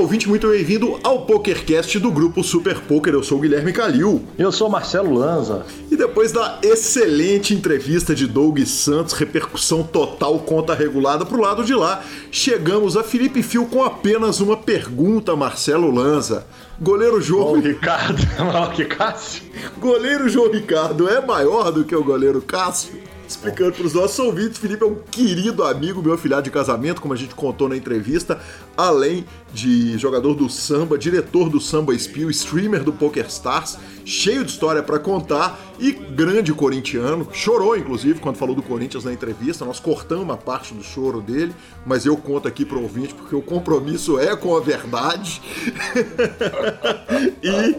ouvinte, muito bem-vindo ao PokerCast do grupo Super Poker. Eu sou o Guilherme Calil. Eu sou Marcelo Lanza. E depois da excelente entrevista de Doug Santos, repercussão total, conta regulada pro lado de lá, chegamos a Felipe Fio com apenas uma pergunta, Marcelo Lanza. Goleiro João. Oh, Ricardo, maior que Cássio. Goleiro João Ricardo é maior do que o goleiro Cássio? Explicando para os nossos ouvintes, Felipe é um querido amigo, meu afilhado de casamento, como a gente contou na entrevista, além de jogador do samba, diretor do Samba Spiel, streamer do Poker Stars, cheio de história para contar e grande corintiano. Chorou, inclusive, quando falou do Corinthians na entrevista. Nós cortamos uma parte do choro dele, mas eu conto aqui para ouvinte porque o compromisso é com a verdade. e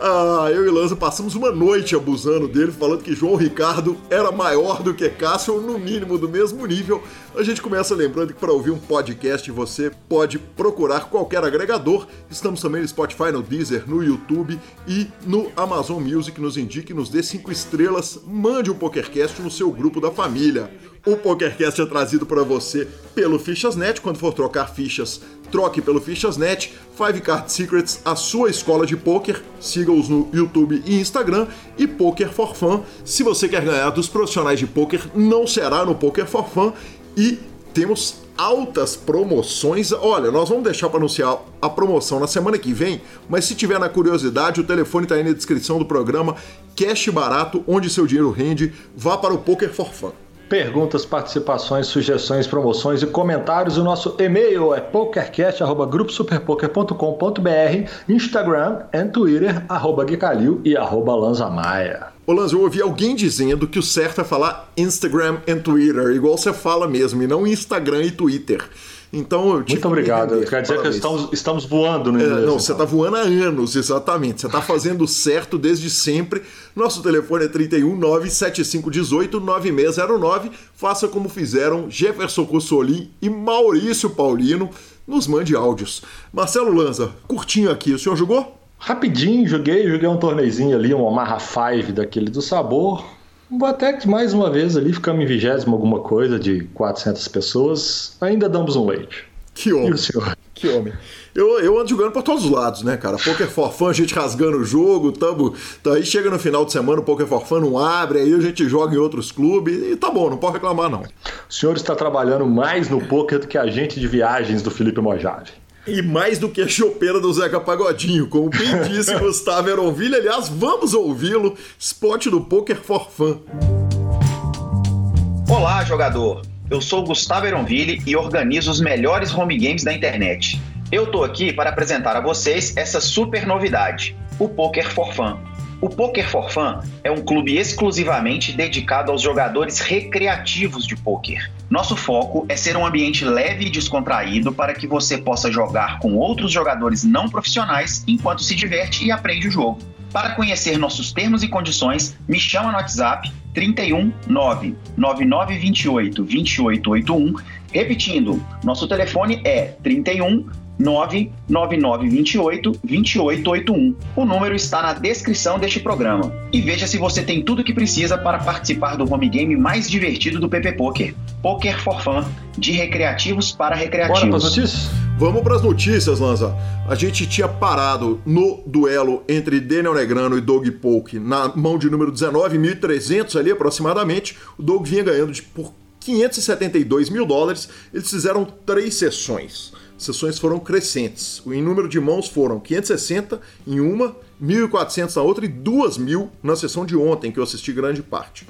ah, eu e Lanza passamos uma noite abusando dele, falando que João Ricardo era maior do que Cássio, ou no mínimo do mesmo nível. A gente começa lembrando que para ouvir um podcast você pode procurar qualquer agregador. Estamos também no Spotify, no Deezer, no YouTube e no Amazon Music. Nos indique, nos dê cinco estrelas, mande um PokerCast no seu grupo da família. O PokerCast é trazido para você pelo Fichas.net. Quando for trocar fichas, troque pelo Fichas.net. Five Card Secrets, a sua escola de poker. Siga-os no YouTube e Instagram. E Poker for Fun. Se você quer ganhar dos profissionais de poker, não será no Poker for Fun. E temos altas promoções. Olha, nós vamos deixar para anunciar a promoção na semana que vem, mas se tiver na curiosidade, o telefone está aí na descrição do programa. Cash barato, onde seu dinheiro rende. Vá para o Poker for Fun. Perguntas, participações, sugestões, promoções e comentários. O nosso e-mail é pokercast.gruposuperpoker.com.br, Instagram e Twitter, arroba Guicalil e arroba Lanzamaia. Ô Lanz, eu ouvi alguém dizendo que o certo é falar Instagram e Twitter, igual você fala mesmo, e não Instagram e Twitter. Então eu Muito obrigado. Quer dizer Parabéns. que estamos, estamos voando no inglês. É, não, você está voando há anos, exatamente. Você está fazendo certo desde sempre. Nosso telefone é 31 97518 9609. Faça como fizeram Jefferson Cossolin e Maurício Paulino. Nos mande áudios. Marcelo Lanza, curtinho aqui, o senhor jogou? Rapidinho, joguei, joguei um torneizinho ali, um Omaha 5 daquele do sabor. Até que mais uma vez ali ficamos em vigésimo alguma coisa de 400 pessoas. Ainda damos um leite. Que homem. E o senhor? Que homem. Eu, eu ando jogando para todos os lados, né, cara? Poker for fun, a gente rasgando o jogo, tamo, tá aí chega no final de semana, o Poker for fun não abre, aí a gente joga em outros clubes e tá bom, não pode reclamar não. O senhor está trabalhando mais no poker do que a gente de viagens do Felipe Mojave. E mais do que a chopeira do Zeca Pagodinho, como bem disse Gustavo Eronville. Aliás, vamos ouvi-lo. Spot do Poker for Fun. Olá, jogador. Eu sou Gustavo Eronville e organizo os melhores home games da internet. Eu tô aqui para apresentar a vocês essa super novidade, o Poker for Fun. O Poker for Fun é um clube exclusivamente dedicado aos jogadores recreativos de poker. Nosso foco é ser um ambiente leve e descontraído para que você possa jogar com outros jogadores não profissionais enquanto se diverte e aprende o jogo. Para conhecer nossos termos e condições, me chama no WhatsApp 31 9 9928 2881. Repetindo, nosso telefone é 31 99928 2881. O número está na descrição deste programa. E veja se você tem tudo o que precisa para participar do home game mais divertido do PP Poker. Poker for Fun, de recreativos para recreativos. Bora para as notícias? Vamos para as notícias, Lanza. A gente tinha parado no duelo entre Daniel Negrano e Doug Polk na mão de número 19.300 ali aproximadamente. O Doug vinha ganhando de, por 572 mil dólares. Eles fizeram três sessões sessões foram crescentes. O número de mãos foram 560 em uma, 1.400 na outra e 2.000 na sessão de ontem, que eu assisti grande parte.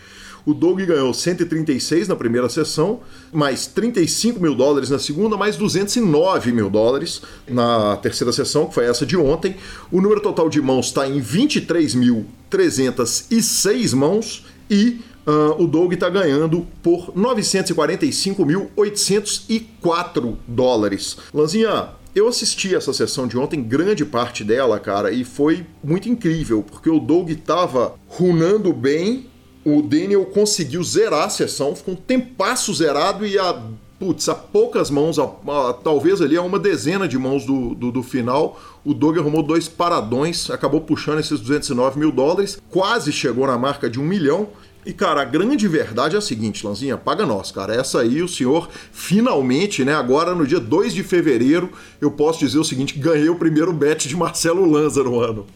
O Doug ganhou 136 na primeira sessão, mais 35 mil dólares na segunda, mais 209 mil dólares na terceira sessão, que foi essa de ontem. O número total de mãos está em 23.306 mãos e Uh, o Doug está ganhando por 945.804 dólares. Lanzinha, eu assisti essa sessão de ontem, grande parte dela, cara, e foi muito incrível, porque o Doug estava runando bem, o Daniel conseguiu zerar a sessão, ficou um tempasso zerado e a putz, a poucas mãos, a, a, talvez ali a uma dezena de mãos do, do, do, final, o Doug arrumou dois paradões, acabou puxando esses 209 mil dólares, quase chegou na marca de um milhão E, cara, a grande verdade é a seguinte, Lanzinha, paga nós, cara. Essa aí o senhor finalmente, né? Agora no dia 2 de fevereiro, eu posso dizer o seguinte: ganhei o primeiro bet de Marcelo Lanza no ano.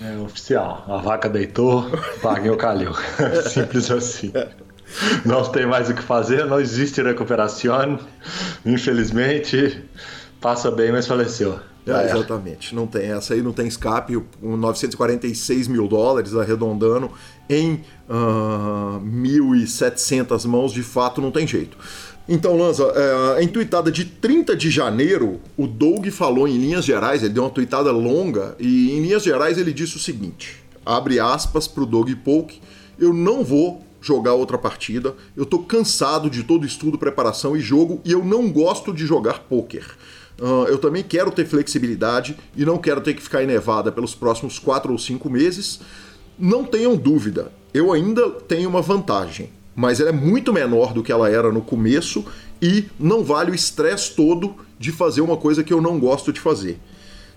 É oficial. A vaca deitou, paguei o calil. Simples assim. Não tem mais o que fazer, não existe recuperação. Infelizmente, passa bem, mas faleceu. É, exatamente, não tem essa aí, não tem escape. 946 mil dólares arredondando em uh, ah, 1.700 mãos, de fato não tem jeito. Então, Lanza, é, a intuitada de 30 de janeiro, o Doug falou em linhas gerais, ele deu uma tuitada longa, e em linhas gerais ele disse o seguinte: abre aspas para o Doug Polk, eu não vou jogar outra partida, eu tô cansado de todo estudo, preparação e jogo, e eu não gosto de jogar poker. Uh, eu também quero ter flexibilidade e não quero ter que ficar em Nevada pelos próximos 4 ou 5 meses. Não tenham dúvida, eu ainda tenho uma vantagem, mas ela é muito menor do que ela era no começo e não vale o estresse todo de fazer uma coisa que eu não gosto de fazer.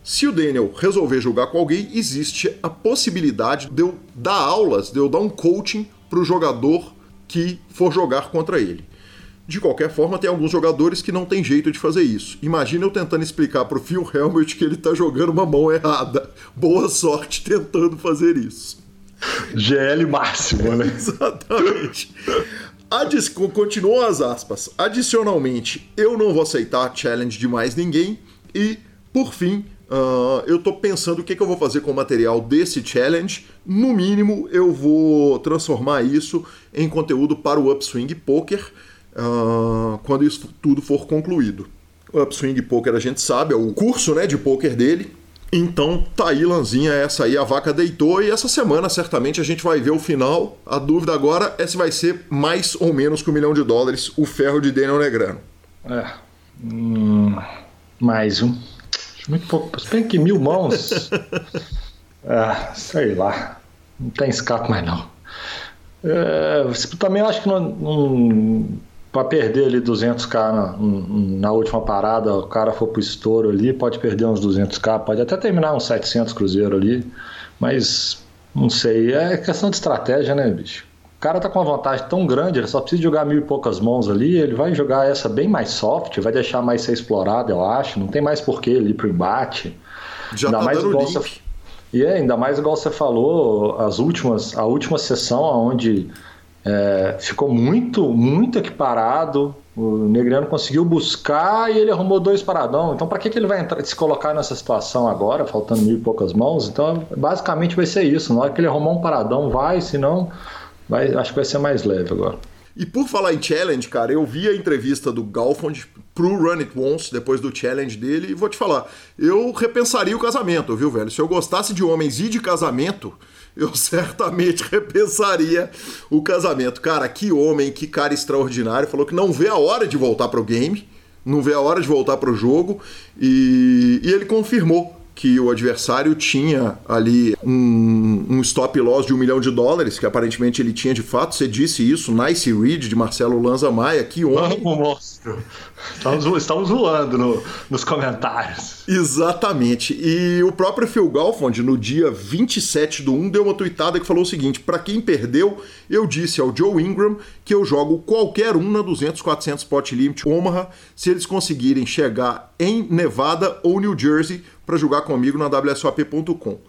Se o Daniel resolver jogar com alguém, existe a possibilidade de eu dar aulas, de eu dar um coaching para o jogador que for jogar contra ele. De qualquer forma, tem alguns jogadores que não tem jeito de fazer isso. Imagina eu tentando explicar para o Phil Helmut que ele está jogando uma mão errada. Boa sorte tentando fazer isso. GL máximo, né? Exatamente. Adis, continuam as aspas. Adicionalmente, eu não vou aceitar challenge de mais ninguém. E, por fim, uh, eu estou pensando o que, que eu vou fazer com o material desse challenge. No mínimo, eu vou transformar isso em conteúdo para o Upswing Poker uh, quando isso tudo for concluído. O Upswing Poker a gente sabe, é o curso né, de poker dele. Então tá aí, Lanzinha, essa aí a vaca deitou e essa semana certamente a gente vai ver o final. A dúvida agora é se vai ser mais ou menos que um milhão de dólares o ferro de Daniel Negrano. É. Hum, mais um. Muito pouco. Se bem que mil mãos. ah, sei lá. Não tem escape mais não. É, também acho que não, não para perder ali 200k na, na, última parada, o cara for pro estouro ali, pode perder uns 200k, pode até terminar uns 700 cruzeiro ali, mas não sei, é questão de estratégia, né, bicho? O cara tá com uma vantagem tão grande, ele só precisa jogar mil e poucas mãos ali, ele vai jogar essa bem mais soft, vai deixar mais ser explorado, eu acho, não tem mais porquê ele ir pro embate. Já ainda tá mais igual você, E é, ainda mais igual você falou, as últimas, a última sessão onde é, ficou muito, muito equiparado. O Negriano conseguiu buscar e ele arrumou dois paradão. Então, para que, que ele vai entrar, se colocar nessa situação agora, faltando mil e poucas mãos? Então, basicamente vai ser isso. Na hora que ele arrumar um paradão, vai, senão, vai, acho que vai ser mais leve agora. E por falar em challenge, cara, eu vi a entrevista do Galfond pro Run It Once, depois do challenge dele, e vou te falar, eu repensaria o casamento, viu, velho? Se eu gostasse de homens e de casamento, eu certamente repensaria o casamento. Cara, que homem, que cara extraordinário. Falou que não vê a hora de voltar pro game, não vê a hora de voltar pro jogo. E, e ele confirmou que o adversário tinha ali um, um, stop loss de um milhão de dólares, que aparentemente ele tinha de fato. Você disse isso, Nice Read de Marcelo Lanza Maia, que homem. Vamos, monstro. Estamos, estamos zoando no, nos comentários. Exatamente. E o próprio Phil Galfond, no dia 27 do 1, deu uma tweetada que falou o seguinte: para quem perdeu, eu disse ao Joe Ingram que eu jogo qualquer um na 200, 400 pot limit Omaha se eles conseguirem chegar em Nevada ou New Jersey para jogar comigo na WSOP.com.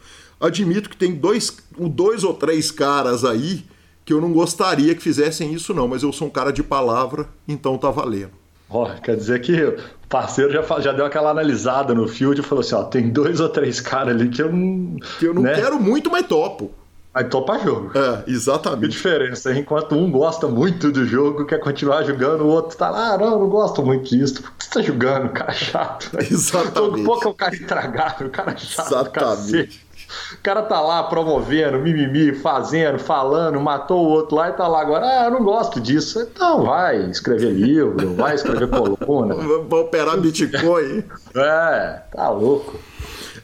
Admito que tem dois, dois ou três caras aí que eu não gostaria que fizessem isso, não, mas eu sou um cara de palavra, então tá valendo. Oh, quer dizer que o parceiro já, já deu aquela analisada no field e falou assim: ó, tem dois ou três caras ali que eu não. Que eu não né? quero muito, mas topo. Mas topa jogo. É, exatamente. Que diferença. Enquanto um gosta muito do jogo, quer continuar jogando, o outro tá lá, ah, não, não gosto muito disso. Por que você tá jogando, cara chato? Exatamente. Todo pouco é o cara estragado, o cara chato. Exatamente. O cara tá lá promovendo, mimimi, fazendo, falando, matou o outro lá e tá lá agora. Ah, eu não gosto disso. Então vai escrever livro, vai escrever coluna. Vai operar Bitcoin. É, tá louco.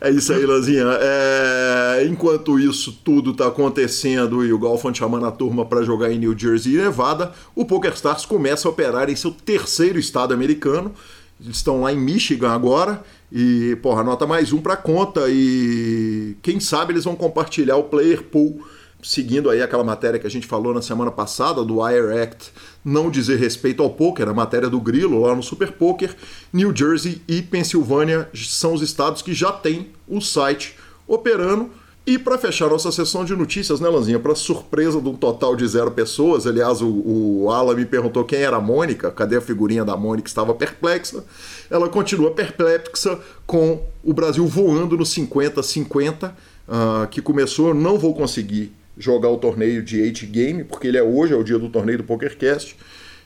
É isso aí, Lanzinha. É... Enquanto isso tudo está acontecendo e o Golfon chamando a turma para jogar em New Jersey e Nevada, o PokerStars começa a operar em seu terceiro estado americano. Eles estão lá em Michigan agora e, porra, nota mais um para conta e quem sabe eles vão compartilhar o player pool seguindo aí aquela matéria que a gente falou na semana passada do Wire Act não dizer respeito ao poker, a matéria do Grilo lá no Super Poker, New Jersey e Pensilvânia são os estados que já têm o site operando. E para fechar nossa sessão de notícias, né, Lanzinha? Para surpresa de um total de zero pessoas, aliás, o, o Alan me perguntou quem era a Mônica, cadê a figurinha da Mônica? Estava perplexa. Ela continua perplexa com o Brasil voando no 50-50, uh, que começou. Não vou conseguir jogar o torneio de 8 game, porque ele é hoje, é o dia do torneio do PokerCast.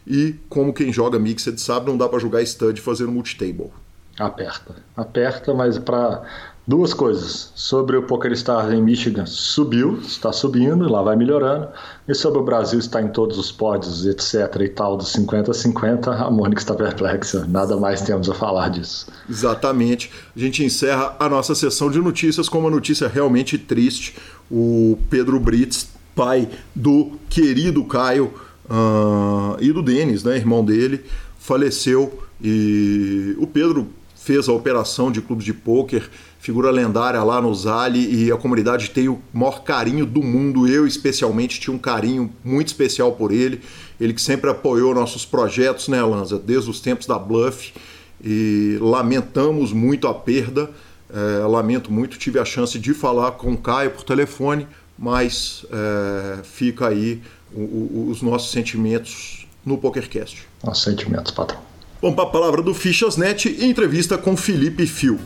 E como quem joga Mixed sabe, não dá para jogar stud fazendo multitable. Aperta. Aperta, mas para duas coisas. Sobre o PokerStars em Michigan, subiu, está subindo, lá vai melhorando. E sobre o Brasil está em todos os pódios, etc. e tal, dos 50-50, a Mônica está perplexa. Nada mais temos a falar disso. Exatamente. A gente encerra a nossa sessão de notícias com uma notícia realmente triste. O Pedro Brits, pai do querido Caio uh, e do Denis, né, irmão dele, faleceu. E o Pedro fez a operação de clube de pôquer, figura lendária lá no Zali e a comunidade tem o maior carinho do mundo. Eu, especialmente, tinha um carinho muito especial por ele. Ele que sempre apoiou nossos projetos, né, Lanza, desde os tempos da Bluff. E lamentamos muito a perda. É, lamento muito, tive a chance de falar com o Caio por telefone, mas é, fica aí o, o, os nossos sentimentos no PokerCast. Nossos sentimentos, patrão. Vamos para a palavra do Fichasnet e entrevista com Felipe Fio.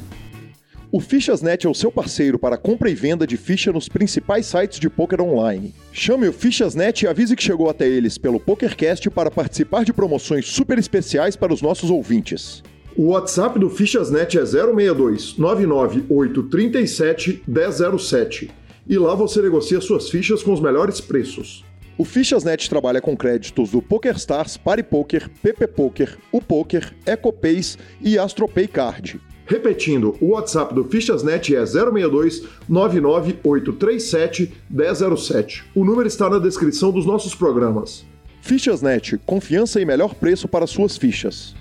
O Fichasnet é o seu parceiro para compra e venda de ficha nos principais sites de poker online. Chame o Fichasnet e avise que chegou até eles pelo PokerCast para participar de promoções super especiais para os nossos ouvintes. O WhatsApp do Fichasnet é 062 99837 1007 e lá você negocia suas fichas com os melhores preços. O Fichasnet trabalha com créditos do PokerStars, PariPoker, PP Poker, o Poker, EcoPays e AstroPay Card. Repetindo, o WhatsApp do Fichasnet é 062 99837 1007. O número está na descrição dos nossos programas. Fichasnet, confiança e melhor preço para suas fichas.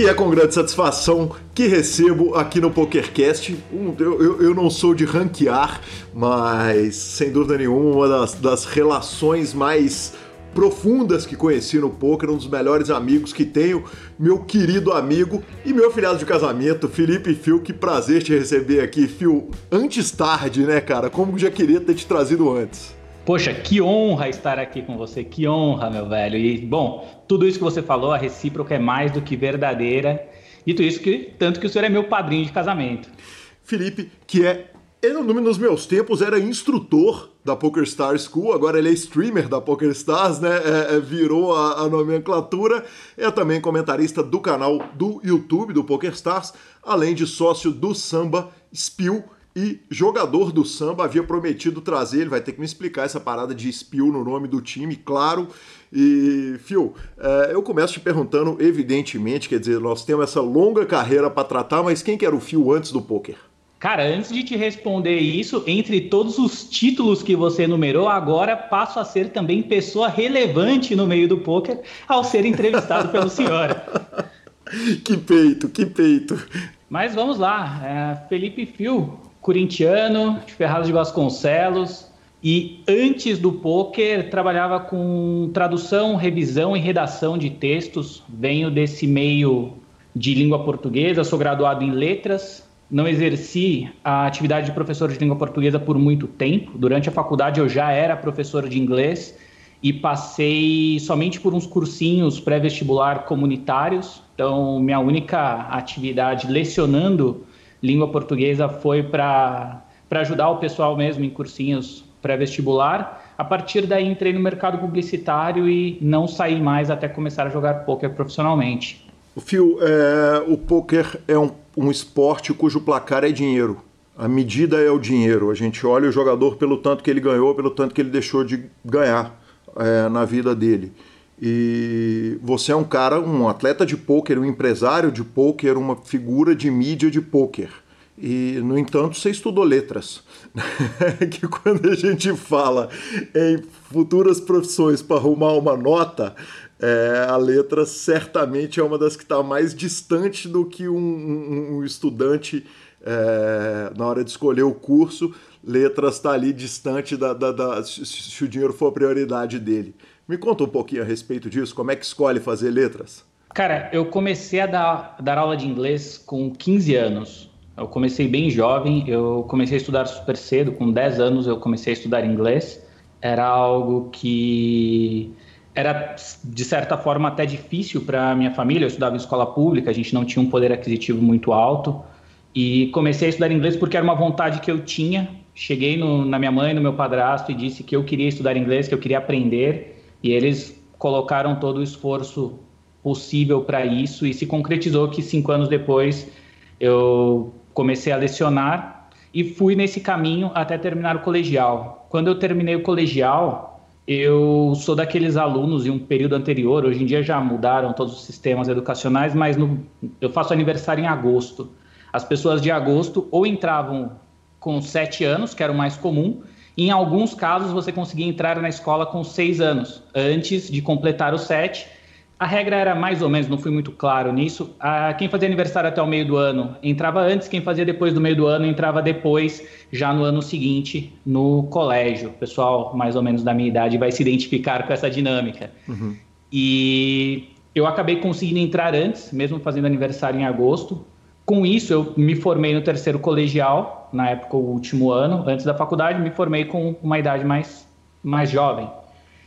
E é com grande satisfação que recebo aqui no PokerCast. Eu, eu, eu, não sou de ranquear, mas sem dúvida nenhuma, uma das, das relações mais profundas que conheci no poker, um dos melhores amigos que tenho, meu querido amigo e meu filhado de casamento, Felipe Fio. Que prazer te receber aqui, Fio. Antes tarde, né, cara? Como já queria ter te trazido antes. Poxa, que honra estar aqui com você, que honra, meu velho. E, bom, tudo isso que você falou, a recíproca é mais do que verdadeira. Tudo isso que, tanto que o senhor é meu padrinho de casamento. Felipe, que é, ele, nos meus tempos, era instrutor da Poker Star School, agora ele é streamer da Poker Stars, né? É, é, virou a, a, nomenclatura. É também comentarista do canal do YouTube do Poker Stars, além de sócio do Samba Spill e jogador do samba havia prometido trazer, ele vai ter que me explicar essa parada de spill no nome do time, claro. E, Phil, é, eu começo te perguntando, evidentemente, quer dizer, nós temos essa longa carreira para tratar, mas quem que era o Phil antes do poker? Cara, antes de te responder isso, entre todos os títulos que você enumerou, agora passo a ser também pessoa relevante no meio do poker ao ser entrevistado pelo senhor. Que peito, que peito. Mas vamos lá, é, Felipe Fio, corintiano, de Ferraz de Vasconcelos, e antes do poker trabalhava com tradução, revisão e redação de textos. Venho desse meio de língua portuguesa, sou graduado em letras. Não exerci a atividade de professor de língua portuguesa por muito tempo. Durante a faculdade eu já era professor de inglês e passei somente por uns cursinhos pré-vestibular comunitários. Então, minha única atividade lecionando língua portuguesa foi para ajudar o pessoal mesmo em cursinhos pré-vestibular. A partir daí entrei no mercado publicitário e não saí mais até começar a jogar poker profissionalmente. Fio, é, o poker é um, um esporte cujo placar é dinheiro. A medida é o dinheiro. A gente olha o jogador pelo tanto que ele ganhou, pelo tanto que ele deixou de ganhar é, na vida dele. E você é um cara, um atleta de pôquer, um empresário de pôquer, uma figura de mídia de pôquer. E, no entanto, você estudou letras. que quando a gente fala em futuras profissões para arrumar uma nota, é, a letra certamente é uma das que está mais distante do que um, um, um estudante é, na hora de escolher o curso, letras está ali distante da, da, da, se o dinheiro for a prioridade dele. Me conta um pouquinho a respeito disso, como é que escolhe fazer letras? Cara, eu comecei a dar, dar aula de inglês com 15 anos. Eu comecei bem jovem, eu comecei a estudar super cedo, com 10 anos eu comecei a estudar inglês. Era algo que era, de certa forma, até difícil para minha família. Eu estudava em escola pública, a gente não tinha um poder aquisitivo muito alto. E comecei a estudar inglês porque era uma vontade que eu tinha. Cheguei no, na minha mãe, no meu padrasto, e disse que eu queria estudar inglês, que eu queria aprender. E eles colocaram todo o esforço possível para isso e se concretizou que cinco anos depois eu comecei a lecionar e fui nesse caminho até terminar o colegial. Quando eu terminei o colegial, eu sou daqueles alunos em um período anterior, hoje em dia já mudaram todos os sistemas educacionais, mas no, eu faço aniversário em agosto. As pessoas de agosto ou entravam com sete anos, que era o mais comum, em alguns casos, você conseguia entrar na escola com seis anos, antes de completar os sete. A regra era mais ou menos, não fui muito claro nisso. Ah, quem fazia aniversário até o meio do ano entrava antes, quem fazia depois do meio do ano entrava depois, já no ano seguinte, no colégio. O pessoal, mais ou menos da minha idade, vai se identificar com essa dinâmica. Uhum. E eu acabei conseguindo entrar antes, mesmo fazendo aniversário em agosto. Com isso, eu me formei no terceiro colegial, na época o último ano, antes da faculdade, me formei com uma idade mais, mais jovem.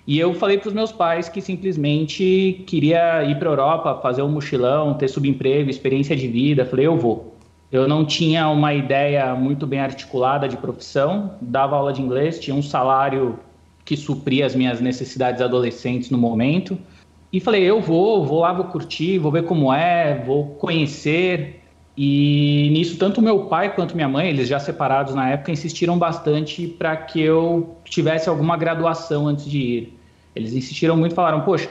E eu falei para os meus pais que simplesmente queria ir para a Europa, fazer um mochilão, ter subemprego, experiência de vida. Falei, eu vou. Eu não tinha uma ideia muito bem articulada de profissão, dava aula de inglês, tinha um salário que supria as minhas necessidades adolescentes no momento. E falei, eu vou, vou lá, vou curtir, vou ver como é, vou conhecer. E nisso, tanto meu pai quanto minha mãe, eles já separados na época, insistiram bastante para que eu tivesse alguma graduação antes de ir. Eles insistiram muito, falaram: Poxa,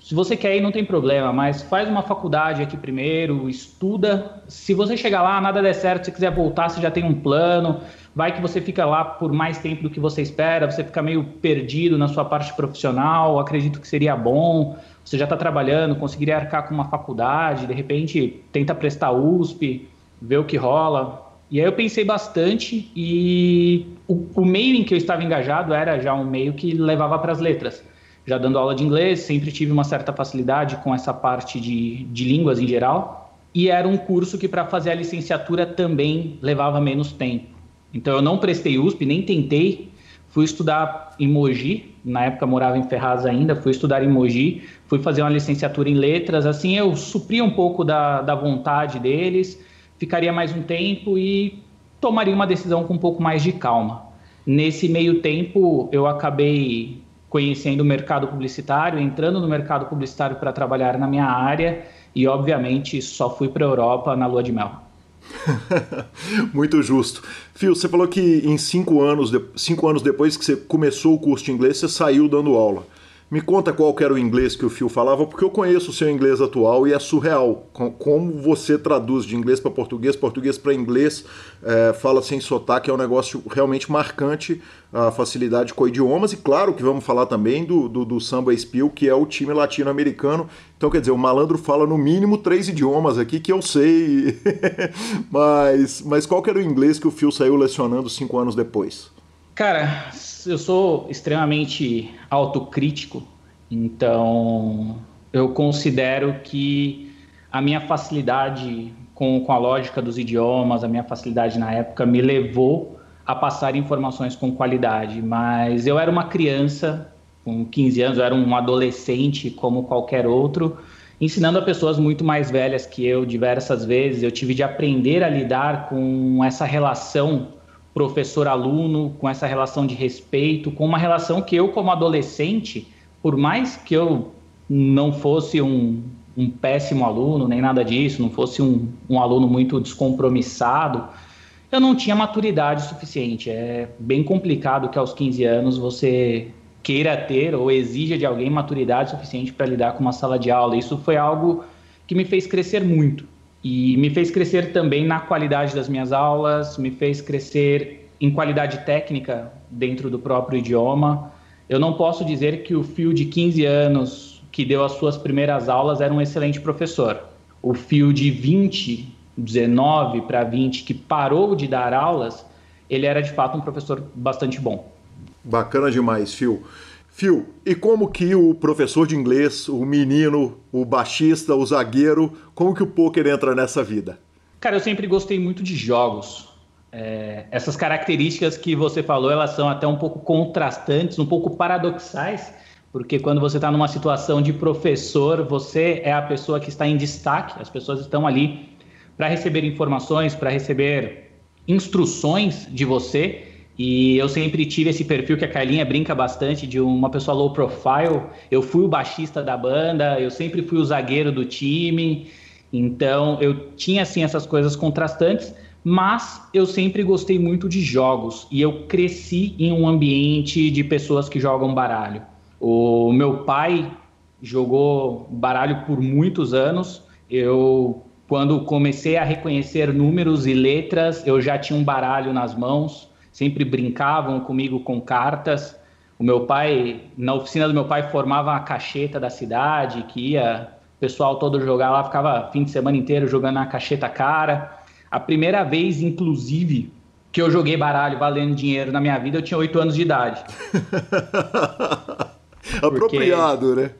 se você quer ir, não tem problema, mas faz uma faculdade aqui primeiro, estuda. Se você chegar lá, nada der certo, se quiser voltar, você já tem um plano. Vai que você fica lá por mais tempo do que você espera, você fica meio perdido na sua parte profissional. Acredito que seria bom você já está trabalhando, conseguiria arcar com uma faculdade, de repente tenta prestar USP, ver o que rola. E aí eu pensei bastante e o, o meio em que eu estava engajado era já um meio que levava para as letras. Já dando aula de inglês, sempre tive uma certa facilidade com essa parte de, de línguas em geral. E era um curso que para fazer a licenciatura também levava menos tempo. Então eu não prestei USP, nem tentei. Fui estudar em Mogi, na época morava em Ferraz ainda, fui estudar em Mogi, fui fazer uma licenciatura em letras, assim eu supria um pouco da, da vontade deles, ficaria mais um tempo e tomaria uma decisão com um pouco mais de calma. Nesse meio tempo, eu acabei conhecendo o mercado publicitário, entrando no mercado publicitário para trabalhar na minha área e, obviamente, só fui para a Europa na lua de mel. Muito justo. Fio, você falou que em cinco anos, cinco anos depois que você começou o curso de inglês, você saiu dando aula. Me conta qual era o inglês que o Fio falava, porque eu conheço o seu inglês atual e é surreal. Como você traduz de inglês para português, português para inglês, é, fala sem sotaque, é um negócio realmente marcante, a facilidade com idiomas. E claro que vamos falar também do, do, do Samba Spiel, que é o time latino-americano. Então, quer dizer, o malandro fala no mínimo três idiomas aqui que eu sei. mas, mas qual era o inglês que o Fio saiu lecionando cinco anos depois? Cara, eu sou extremamente autocrítico, então eu considero que a minha facilidade com, com a lógica dos idiomas, a minha facilidade na época me levou a passar informações com qualidade, mas eu era uma criança com 15 anos, eu era um adolescente como qualquer outro, ensinando a pessoas muito mais velhas que eu diversas vezes. Eu tive de aprender a lidar com essa relação professor-aluno, com essa relação de respeito, com uma relação que eu, como adolescente, por mais que eu não fosse um, um péssimo aluno, nem nada disso, não fosse um, um aluno muito descompromissado, eu não tinha maturidade suficiente. É bem complicado que aos 15 anos você queira ter ou exija de alguém maturidade suficiente para lidar com uma sala de aula. Isso foi algo que me fez crescer muito. E me fez crescer também na qualidade das minhas aulas, me fez crescer em qualidade técnica dentro do próprio idioma. Eu não posso dizer que o Fio de 15 anos que deu as suas primeiras aulas era um excelente professor. O Fio de 20 19 para 20, que parou de dar aulas, ele era de fato um professor bastante bom. Bacana demais, Phil. Phil, e como que o professor de inglês, o menino, o baixista, o zagueiro, como que o poker entra nessa vida? Cara, eu sempre gostei muito de jogos. É, essas características que você falou, elas são até um pouco contrastantes, um pouco paradoxais, porque quando você está numa situação de professor, você é a pessoa que está em destaque, as pessoas estão ali para receber informações, para receber instruções de você, e eu sempre tive esse perfil que a Carlinha brinca bastante de uma pessoa low profile. Eu fui o baixista da banda, eu sempre fui o zagueiro do time. Então eu tinha assim essas coisas contrastantes, mas eu sempre gostei muito de jogos e eu cresci em um ambiente de pessoas que jogam baralho. O meu pai jogou baralho por muitos anos. Eu quando comecei a reconhecer números e letras, eu já tinha um baralho nas mãos sempre brincavam comigo com cartas. O meu pai, na oficina do meu pai, formava a cacheta da cidade, que ia o pessoal todo jogar lá, ficava fim de semana inteiro jogando na cacheta cara. A primeira vez, inclusive, que eu joguei baralho valendo dinheiro na minha vida, eu tinha oito anos de idade. Apropriado, porque, né?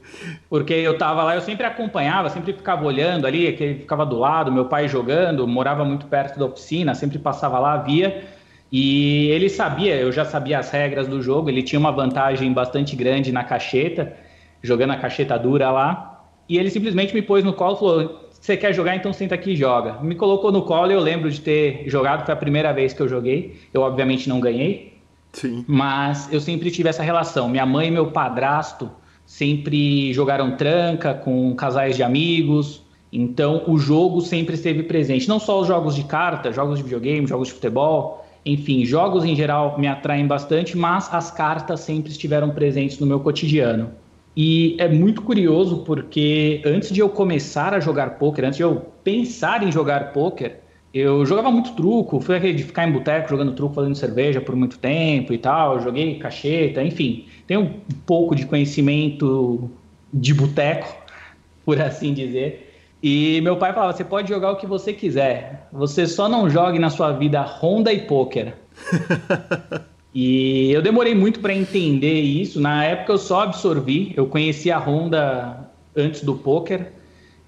Porque eu tava lá, eu sempre acompanhava, sempre ficava olhando ali, que ele ficava do lado, meu pai jogando, morava muito perto da oficina, sempre passava lá, via. E ele sabia, eu já sabia as regras do jogo, ele tinha uma vantagem bastante grande na cacheta, jogando a cacheta dura lá. E ele simplesmente me pôs no colo e falou: Você quer jogar? Então senta aqui e joga. Me colocou no colo e eu lembro de ter jogado, foi a primeira vez que eu joguei. Eu, obviamente, não ganhei. Sim. Mas eu sempre tive essa relação. Minha mãe e meu padrasto sempre jogaram tranca com casais de amigos. Então o jogo sempre esteve presente. Não só os jogos de carta, jogos de videogame, jogos de futebol enfim, jogos em geral me atraem bastante, mas as cartas sempre estiveram presentes no meu cotidiano. E é muito curioso porque antes de eu começar a jogar poker, antes de eu pensar em jogar poker, eu jogava muito truco, fui aquele de ficar em boteco jogando truco, fazendo cerveja por muito tempo e tal, joguei cacheta, enfim, tenho um pouco de conhecimento de boteco, por assim dizer. E meu pai falava: você pode jogar o que você quiser, você só não jogue na sua vida Honda e poker. e eu demorei muito para entender isso. Na época eu só absorvi, eu conhecia a Honda antes do poker,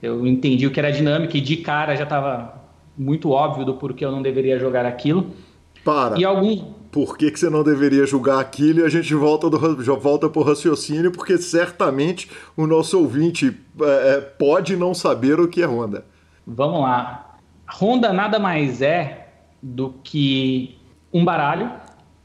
eu entendi o que era dinâmica e de cara já estava muito óbvio do porquê eu não deveria jogar aquilo. Para. E algum por que, que você não deveria julgar aquilo e a gente volta, do, já volta para o raciocínio, porque certamente o nosso ouvinte é, é, pode não saber o que é Honda. Vamos lá. Honda nada mais é do que um baralho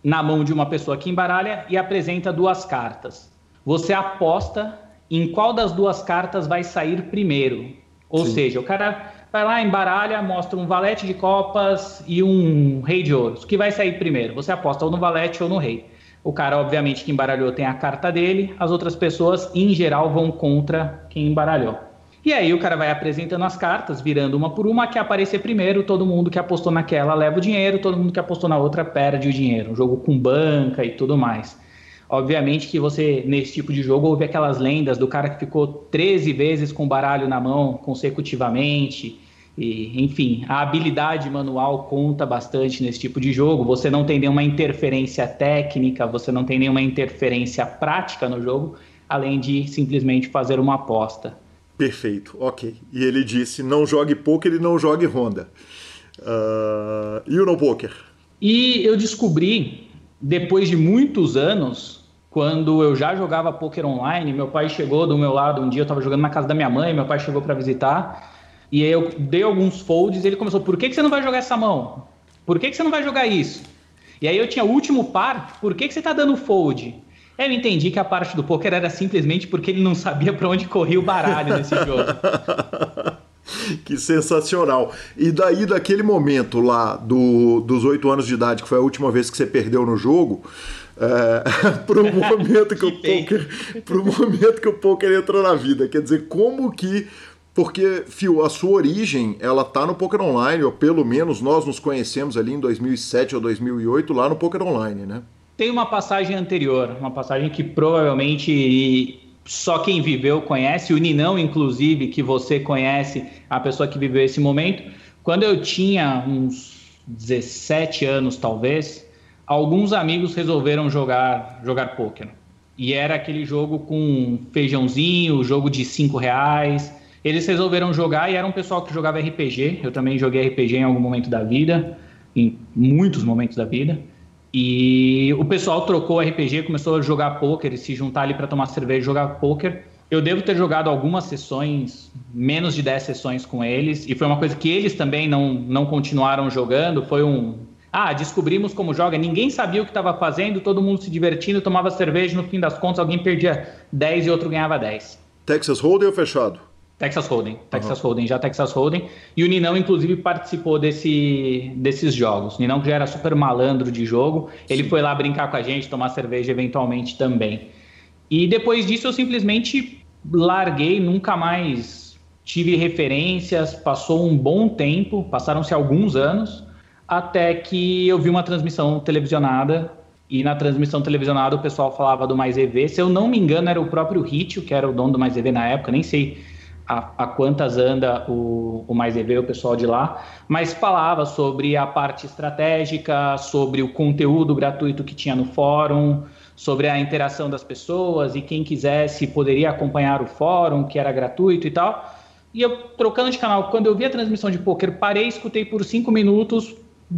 na mão de uma pessoa que embaralha e apresenta duas cartas. Você aposta em qual das duas cartas vai sair primeiro. Ou Sim. seja, o cara vai lá, embaralha, mostra um valete de copas e um rei de ouros. O que vai sair primeiro? Você aposta ou no valete ou no rei. O cara, obviamente, que embaralhou tem a carta dele, as outras pessoas, em geral, vão contra quem embaralhou. E aí o cara vai apresentando as cartas, virando uma por uma, que aparecer primeiro, todo mundo que apostou naquela leva o dinheiro, todo mundo que apostou na outra perde o dinheiro. Um jogo com banca e tudo mais. Obviamente que você, nesse tipo de jogo, ouve aquelas lendas do cara que ficou 13 vezes com baralho na mão consecutivamente, e, enfim, a habilidade manual conta bastante nesse tipo de jogo. Você não tem nenhuma interferência técnica, você não tem nenhuma interferência prática no jogo, além de simplesmente fazer uma aposta. Perfeito, ok. E ele disse: não jogue poker e não jogue Honda. Uh, e o no poker? E eu descobri, depois de muitos anos, quando eu já jogava poker online, meu pai chegou do meu lado um dia, eu estava jogando na casa da minha mãe, meu pai chegou para visitar e aí eu dei alguns folds e ele começou, por que, que você não vai jogar essa mão? Por que, que você não vai jogar isso? E aí eu tinha o último par, por que, que você está dando fold? Eu entendi que a parte do poker era simplesmente porque ele não sabia para onde corria o baralho nesse jogo. que sensacional. E daí, daquele momento lá do, dos oito anos de idade, que foi a última vez que você perdeu no jogo, é, para o momento que, que o poker, pro momento que o poker entrou na vida. Quer dizer, como que porque, Fio, a sua origem, ela tá no Poker Online, ou pelo menos nós nos conhecemos ali em 2007 ou 2008 lá no Poker Online, né? Tem uma passagem anterior, uma passagem que provavelmente só quem viveu conhece, o Ninão, inclusive, que você conhece, a pessoa que viveu esse momento, Quando eu tinha uns 17 anos, talvez, alguns amigos resolveram jogar jogar pôquer. E era aquele jogo com feijãozinho, jogo de 5 reais. Eles resolveram jogar e era um pessoal que jogava RPG. Eu também joguei RPG em algum momento da vida, em muitos momentos da vida. E o pessoal trocou RPG, começou a jogar e se juntar ali para tomar cerveja e jogar pôquer. Eu devo ter jogado algumas sessões, menos de 10 sessões com eles, e foi uma coisa que eles também não, não continuaram jogando. Foi um. Ah, descobrimos como joga, ninguém sabia o que estava fazendo, todo mundo se divertindo, tomava cerveja, no fim das contas alguém perdia 10 e outro ganhava 10. Texas Hold'em ou fechado? Texas Hold'em, Texas uhum. Hold'em, já Texas Hold'em. E o Ninão, inclusive, participou desse, desses jogos. O Ninão, que já era super malandro de jogo, ele Sim. foi lá brincar com a gente, tomar cerveja eventualmente também. E depois disso eu simplesmente larguei, nunca mais tive referências, passou um bom tempo, passaram-se alguns anos, até que eu vi uma transmissão televisionada e na transmissão televisionada o pessoal falava do Mais EV. Se eu não me engano, era o próprio Ritio, que era o dono do Mais EV na época, nem sei a, a quantas anda o, o Mais EV, o pessoal de lá, mas falava sobre a parte estratégica, sobre o conteúdo gratuito que tinha no fórum, sobre a interação das pessoas e quem quisesse poderia acompanhar o fórum, que era gratuito e tal. E eu, trocando de canal, quando eu vi a transmissão de poker, parei, escutei por cinco minutos,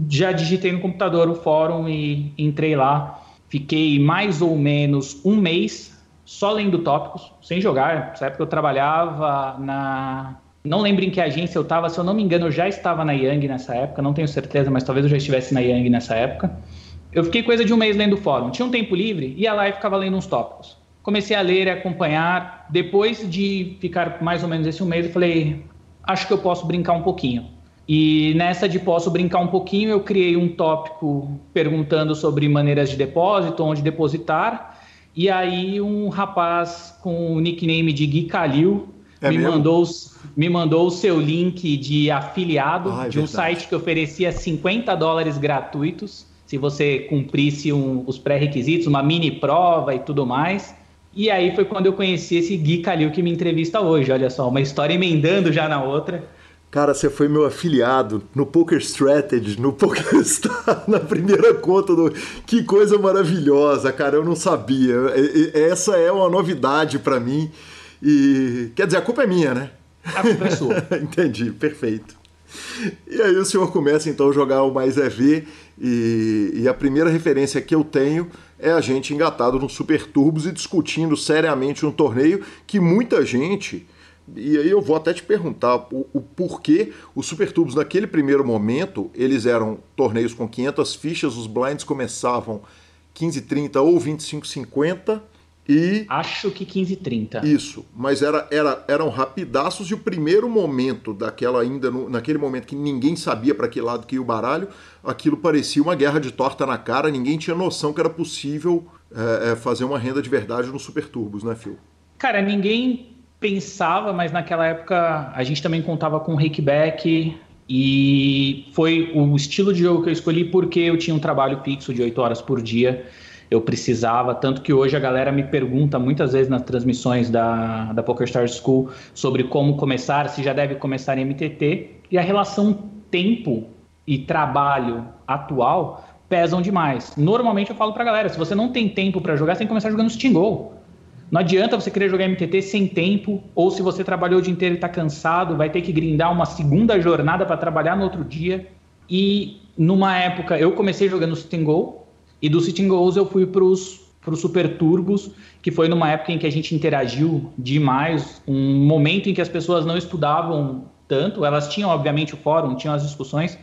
já digitei no computador o fórum e entrei lá. Fiquei mais ou menos um mês só lendo tópicos, sem jogar. Nessa época eu trabalhava na. Não lembro em que agência eu estava, se eu não me engano, eu já estava na Yang nessa época, não tenho certeza, mas talvez eu já estivesse na Yang nessa época. Eu fiquei coisa de um mês lendo o fórum. Tinha um tempo livre, ia lá e ficava lendo uns tópicos. Comecei a ler e acompanhar. Depois de ficar mais ou menos esse um mês, eu falei, acho que eu posso brincar um pouquinho. E nessa de posso brincar um pouquinho, eu criei um tópico perguntando sobre maneiras de depósito, onde depositar. E aí um rapaz com o nickname de Gui Calil é me, mandou, me mandou o seu link de afiliado ah, é de um verdade. site que oferecia 50 dólares gratuitos se você cumprisse um, os pré-requisitos, uma mini prova e tudo mais. E aí foi quando eu conheci esse Gui Calil que me entrevista hoje. Olha só, uma história emendando já na outra. Cara, você foi meu afiliado no Poker Strategy, no PokerStar, na primeira conta do. Que coisa maravilhosa, cara, eu não sabia. Essa é uma novidade para mim. E quer dizer, a culpa é minha, né? A culpa é sua. Entendi, perfeito. E aí o senhor começa então a jogar o Mais EV e, e, a primeira referência que eu tenho é a gente engatado no Super Turbos e discutindo seriamente um torneio que muita gente. E aí eu vou até te perguntar o, o porquê os Super Turbos naquele primeiro momento, eles eram torneios com 500 fichas, os blinds começavam 15, 30 ou 25, 50 e acho que 15:30. Isso, mas era, era, eram rapidaços e o primeiro momento daquela ainda no, naquele momento que ninguém sabia para que lado que ia o baralho, aquilo parecia uma guerra de torta na cara, ninguém tinha noção que era possível é, é, fazer uma renda de verdade no Super Turbos, né, Phil? Cara, ninguém pensava, mas naquela época a gente também contava com rakeback e foi o estilo de jogo que eu escolhi porque eu tinha um trabalho fixo de 8 horas por dia eu precisava, tanto que hoje a galera me pergunta muitas vezes nas transmissões da, da PokerStars School sobre como começar, se já deve começar em MTT, e a relação tempo e trabalho atual pesam demais. Normalmente eu falo pra galera, se você não tem tempo para jogar, você tem que começar jogando Stingol. Não adianta você querer jogar MTT sem tempo, ou se você trabalhou o dia inteiro e está cansado, vai ter que grindar uma segunda jornada para trabalhar no outro dia. E numa época, eu comecei jogando Stingol, e do Sitting Goals eu fui para os Super Turbos, que foi numa época em que a gente interagiu demais, um momento em que as pessoas não estudavam tanto, elas tinham obviamente o fórum, tinham as discussões,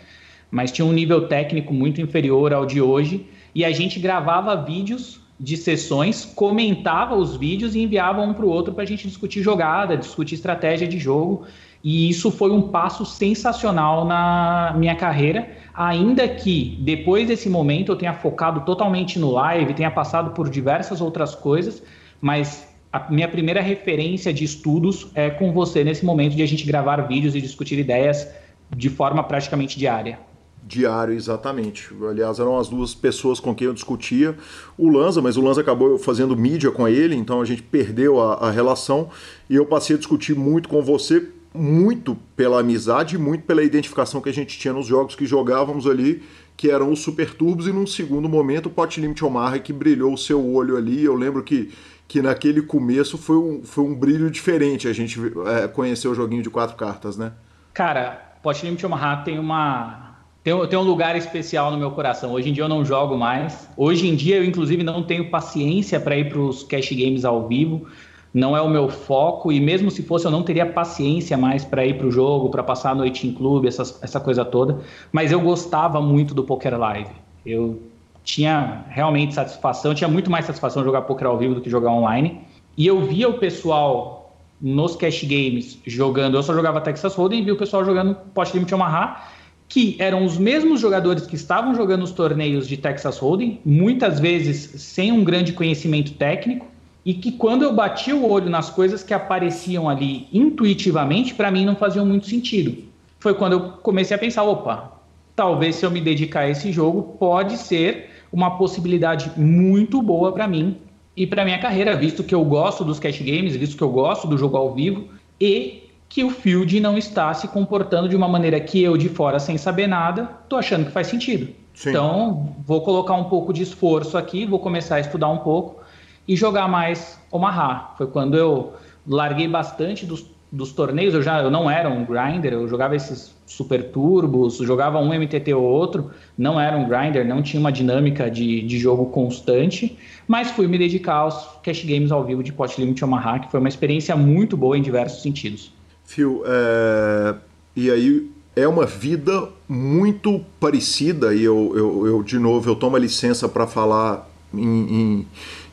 mas tinham um nível técnico muito inferior ao de hoje, e a gente gravava vídeos de sessões, comentava os vídeos e enviava um para o outro para a gente discutir jogada, discutir estratégia de jogo, e isso foi um passo sensacional na minha carreira, ainda que depois desse momento eu tenha focado totalmente no live, tenha passado por diversas outras coisas, mas a minha primeira referência de estudos é com você nesse momento de a gente gravar vídeos e discutir ideias de forma praticamente diária. Diário, exatamente. Aliás, eram as duas pessoas com quem eu discutia. O Lanza, mas o Lanza acabou fazendo mídia com ele, então a gente perdeu a, a relação e eu passei a discutir muito com você muito pela amizade e muito pela identificação que a gente tinha nos jogos que jogávamos ali, que eram os Super Turbos, e num segundo momento o Pot Limit Omaha que brilhou o seu olho ali. Eu lembro que, que naquele começo foi um, foi um brilho diferente a gente é, conhecer o joguinho de quatro cartas, né? Cara, Pot Limit Omaha tem uma. Tem, tem um lugar especial no meu coração. Hoje em dia eu não jogo mais. Hoje em dia eu, inclusive, não tenho paciência para ir para os cash games ao vivo não é o meu foco e mesmo se fosse eu não teria paciência mais para ir para o jogo, para passar a noite em clube, essa, essa coisa toda. Mas eu gostava muito do Poker Live. Eu tinha realmente satisfação, tinha muito mais satisfação jogar poker ao vivo do que jogar online. E eu via o pessoal nos cash games jogando, eu só jogava Texas Hold'em e via o pessoal jogando Pot Limit Omaha, que eram os mesmos jogadores que estavam jogando os torneios de Texas Hold'em, muitas vezes sem um grande conhecimento técnico, e que quando eu bati o olho nas coisas que apareciam ali intuitivamente, para mim não faziam muito sentido. Foi quando eu comecei a pensar, opa, talvez se eu me dedicar a esse jogo, pode ser uma possibilidade muito boa para mim e para minha carreira, visto que eu gosto dos cash games, visto que eu gosto do jogo ao vivo e que o Field não está se comportando de uma maneira que eu de fora sem saber nada, tô achando que faz sentido. Sim. Então, vou colocar um pouco de esforço aqui, vou começar a estudar um pouco e jogar mais Omaha. Foi quando eu larguei bastante dos, dos torneios. Eu já eu não era um grinder, eu jogava esses super turbos, jogava um MTT ou outro, não era um grinder, não tinha uma dinâmica de, de jogo constante, mas fui me dedicar aos cash games ao vivo de Pot Limit Omaha, que foi uma experiência muito boa em diversos sentidos. Phil, é... e aí é uma vida muito parecida, e eu, eu, eu de novo, eu tomo a licença para falar em, em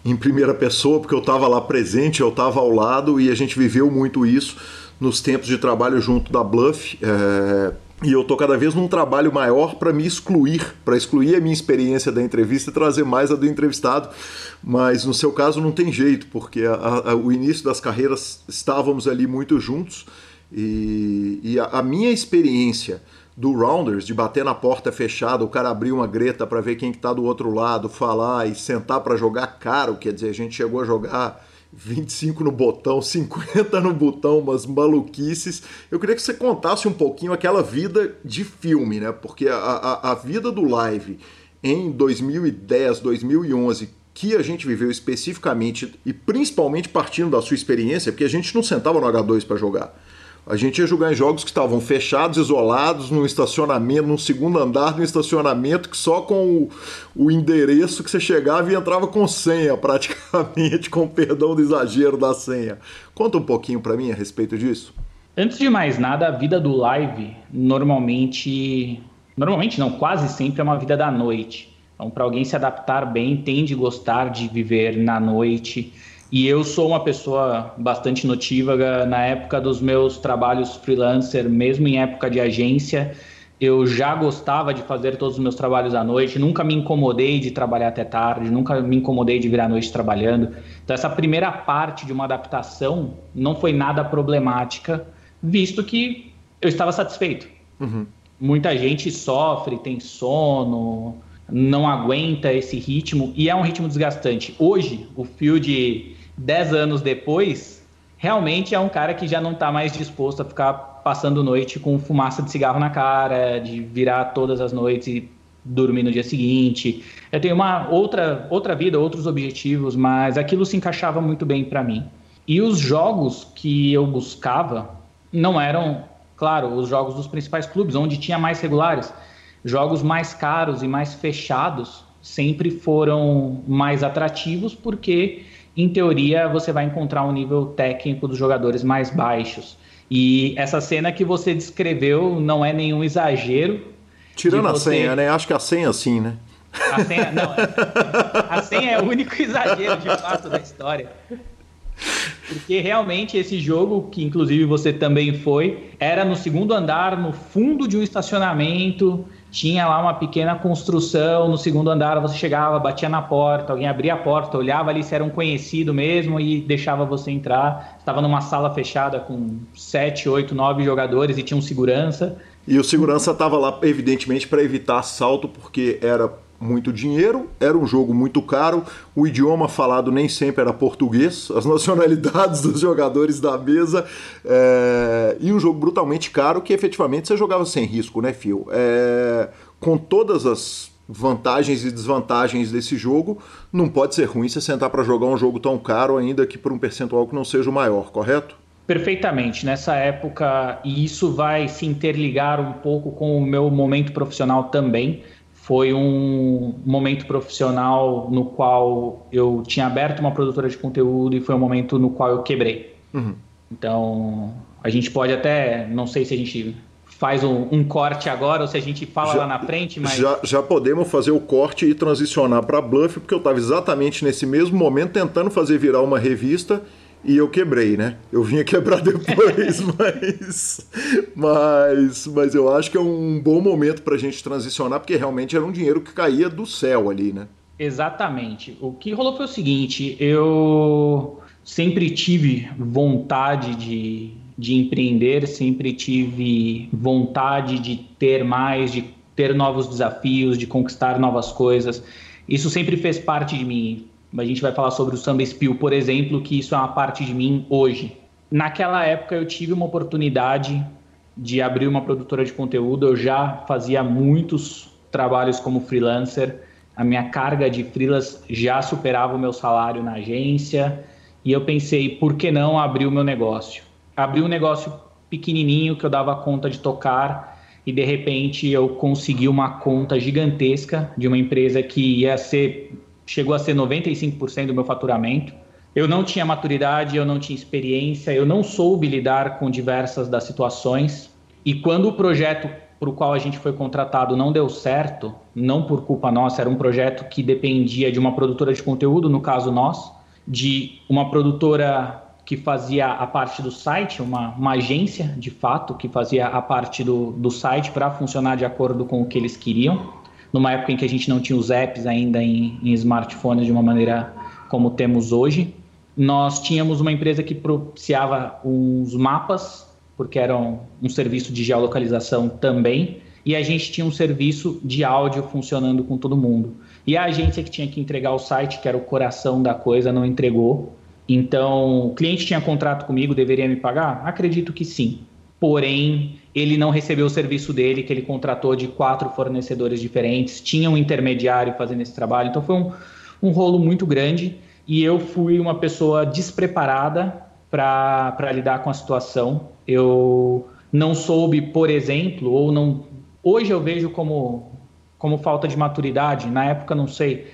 em primeira pessoa, porque eu estava lá presente, eu estava ao lado e a gente viveu muito isso nos tempos de trabalho junto da Bluff. É... E eu tô cada vez num trabalho maior para me excluir, para excluir a minha experiência da entrevista e trazer mais a do entrevistado. Mas no seu caso não tem jeito, porque a, a, o início das carreiras estávamos ali muito juntos e, e a, a minha experiência do Rounders, de bater na porta fechada, o cara abrir uma greta para ver quem que tá do outro lado, falar e sentar para jogar caro, quer dizer, a gente chegou a jogar 25 no botão, 50 no botão, umas maluquices. Eu queria que você contasse um pouquinho aquela vida de filme, né? Porque a, a, a vida do live em 2010, 2011, que a gente viveu especificamente e principalmente partindo da sua experiência, porque a gente não sentava no H2 para jogar. A gente ia jogar em jogos que estavam fechados, isolados, num estacionamento, num segundo andar de um estacionamento, que só com o, o, endereço que você chegava e entrava com senha, praticamente, com perdão do exagero da senha. Conta um pouquinho para mim a respeito disso. Antes de mais nada, a vida do live normalmente. Normalmente não, quase sempre é uma vida da noite. Então, para alguém se adaptar bem, tem de gostar de viver na noite e eu sou uma pessoa bastante notívaga. Na época dos meus trabalhos freelancer, mesmo em época de agência, eu já gostava de fazer todos os meus trabalhos à noite, nunca me incomodei de trabalhar até tarde, nunca me incomodei de virar à noite trabalhando. Então, essa primeira parte de uma adaptação não foi nada problemática, visto que eu estava satisfeito. Uhum. Muita gente sofre, tem sono, não aguenta esse ritmo e é um ritmo desgastante. Hoje, o Field dez anos depois, realmente é um cara que já não está mais disposto a ficar passando noite com fumaça de cigarro na cara, de virar todas as noites e dormir no dia seguinte. Eu tenho uma outra, outra vida, outros objetivos, mas aquilo se encaixava muito bem para mim. E os jogos que eu buscava não eram, claro, os jogos dos principais clubes, onde tinha mais regulares. Jogos mais caros e mais fechados sempre foram mais atrativos porque em teoria, você vai encontrar um nível técnico dos jogadores mais baixos. E essa cena que você descreveu não é nenhum exagero. Tirando você... a senha, né? Acho que a senha é assim, né? A senha, não, a senha é o único exagero de fato da história. Porque realmente esse jogo, que inclusive você também foi, era no segundo andar, no fundo de um estacionamento tinha lá uma pequena construção no segundo andar, você chegava, batia na porta, alguém abria a porta, olhava ali se era um conhecido mesmo e deixava você entrar. Estava numa sala fechada com sete, oito, nove jogadores e tinha um segurança. E o segurança estava lá, evidentemente, para evitar assalto, porque era muito dinheiro, era um jogo muito caro, o idioma falado nem sempre era português, as nacionalidades dos jogadores da mesa, é, e um jogo brutalmente caro que efetivamente você jogava sem risco, né, Phil? É, com todas as vantagens e desvantagens desse jogo, não pode ser ruim você sentar para jogar um jogo tão caro, ainda que por um percentual que não seja o maior, correto? Perfeitamente. Nessa época, e isso vai se interligar um pouco com o meu momento profissional também foi um momento profissional no qual eu tinha aberto uma produtora de conteúdo e foi um momento no qual eu quebrei. Uhum. Então, a gente pode até, não sei se a gente faz um, um corte agora ou se a gente fala já, lá na frente, mas. Já, já podemos fazer o corte e transicionar para Bluff, porque eu estava exatamente nesse mesmo momento tentando fazer virar uma revista e eu quebrei, né? Eu vinha quebrar depois, mas, mas, mas eu acho que é um bom momento para a gente transicionar, porque realmente era um dinheiro que caía do céu ali, né? Exatamente. O que rolou foi o seguinte: eu sempre tive vontade de, de empreender, sempre tive vontade de ter mais, de ter novos desafios, de conquistar novas coisas. Isso sempre fez parte de mim a gente vai falar sobre o Samba Spill, por exemplo, que isso é uma parte de mim hoje. Naquela época eu tive uma oportunidade de abrir uma produtora de conteúdo, eu já fazia muitos trabalhos como freelancer, a minha carga de freelas já superava o meu salário na agência, e eu pensei, por que não abrir o meu negócio? Abri um negócio pequenininho que eu dava conta de tocar e de repente eu consegui uma conta gigantesca de uma empresa que ia ser chegou a ser 95% do meu faturamento. Eu não tinha maturidade, eu não tinha experiência, eu não soube lidar com diversas das situações. E quando o projeto para o qual a gente foi contratado não deu certo, não por culpa nossa, era um projeto que dependia de uma produtora de conteúdo, no caso nós, de uma produtora que fazia a parte do site, uma, uma agência de fato que fazia a parte do, do site para funcionar de acordo com o que eles queriam numa época em que a gente não tinha os apps ainda em, em smartphones de uma maneira como temos hoje. Nós tínhamos uma empresa que propiciava os mapas, porque era um, um serviço de geolocalização também, e a gente tinha um serviço de áudio funcionando com todo mundo. E a agência que tinha que entregar o site, que era o coração da coisa, não entregou. Então, o cliente tinha contrato comigo, deveria me pagar? Acredito que sim. Porém, ele não recebeu o serviço dele, que ele contratou de quatro fornecedores diferentes, tinha um intermediário fazendo esse trabalho, então foi um, um rolo muito grande e eu fui uma pessoa despreparada para lidar com a situação. Eu não soube, por exemplo, ou não. Hoje eu vejo como, como falta de maturidade, na época não sei,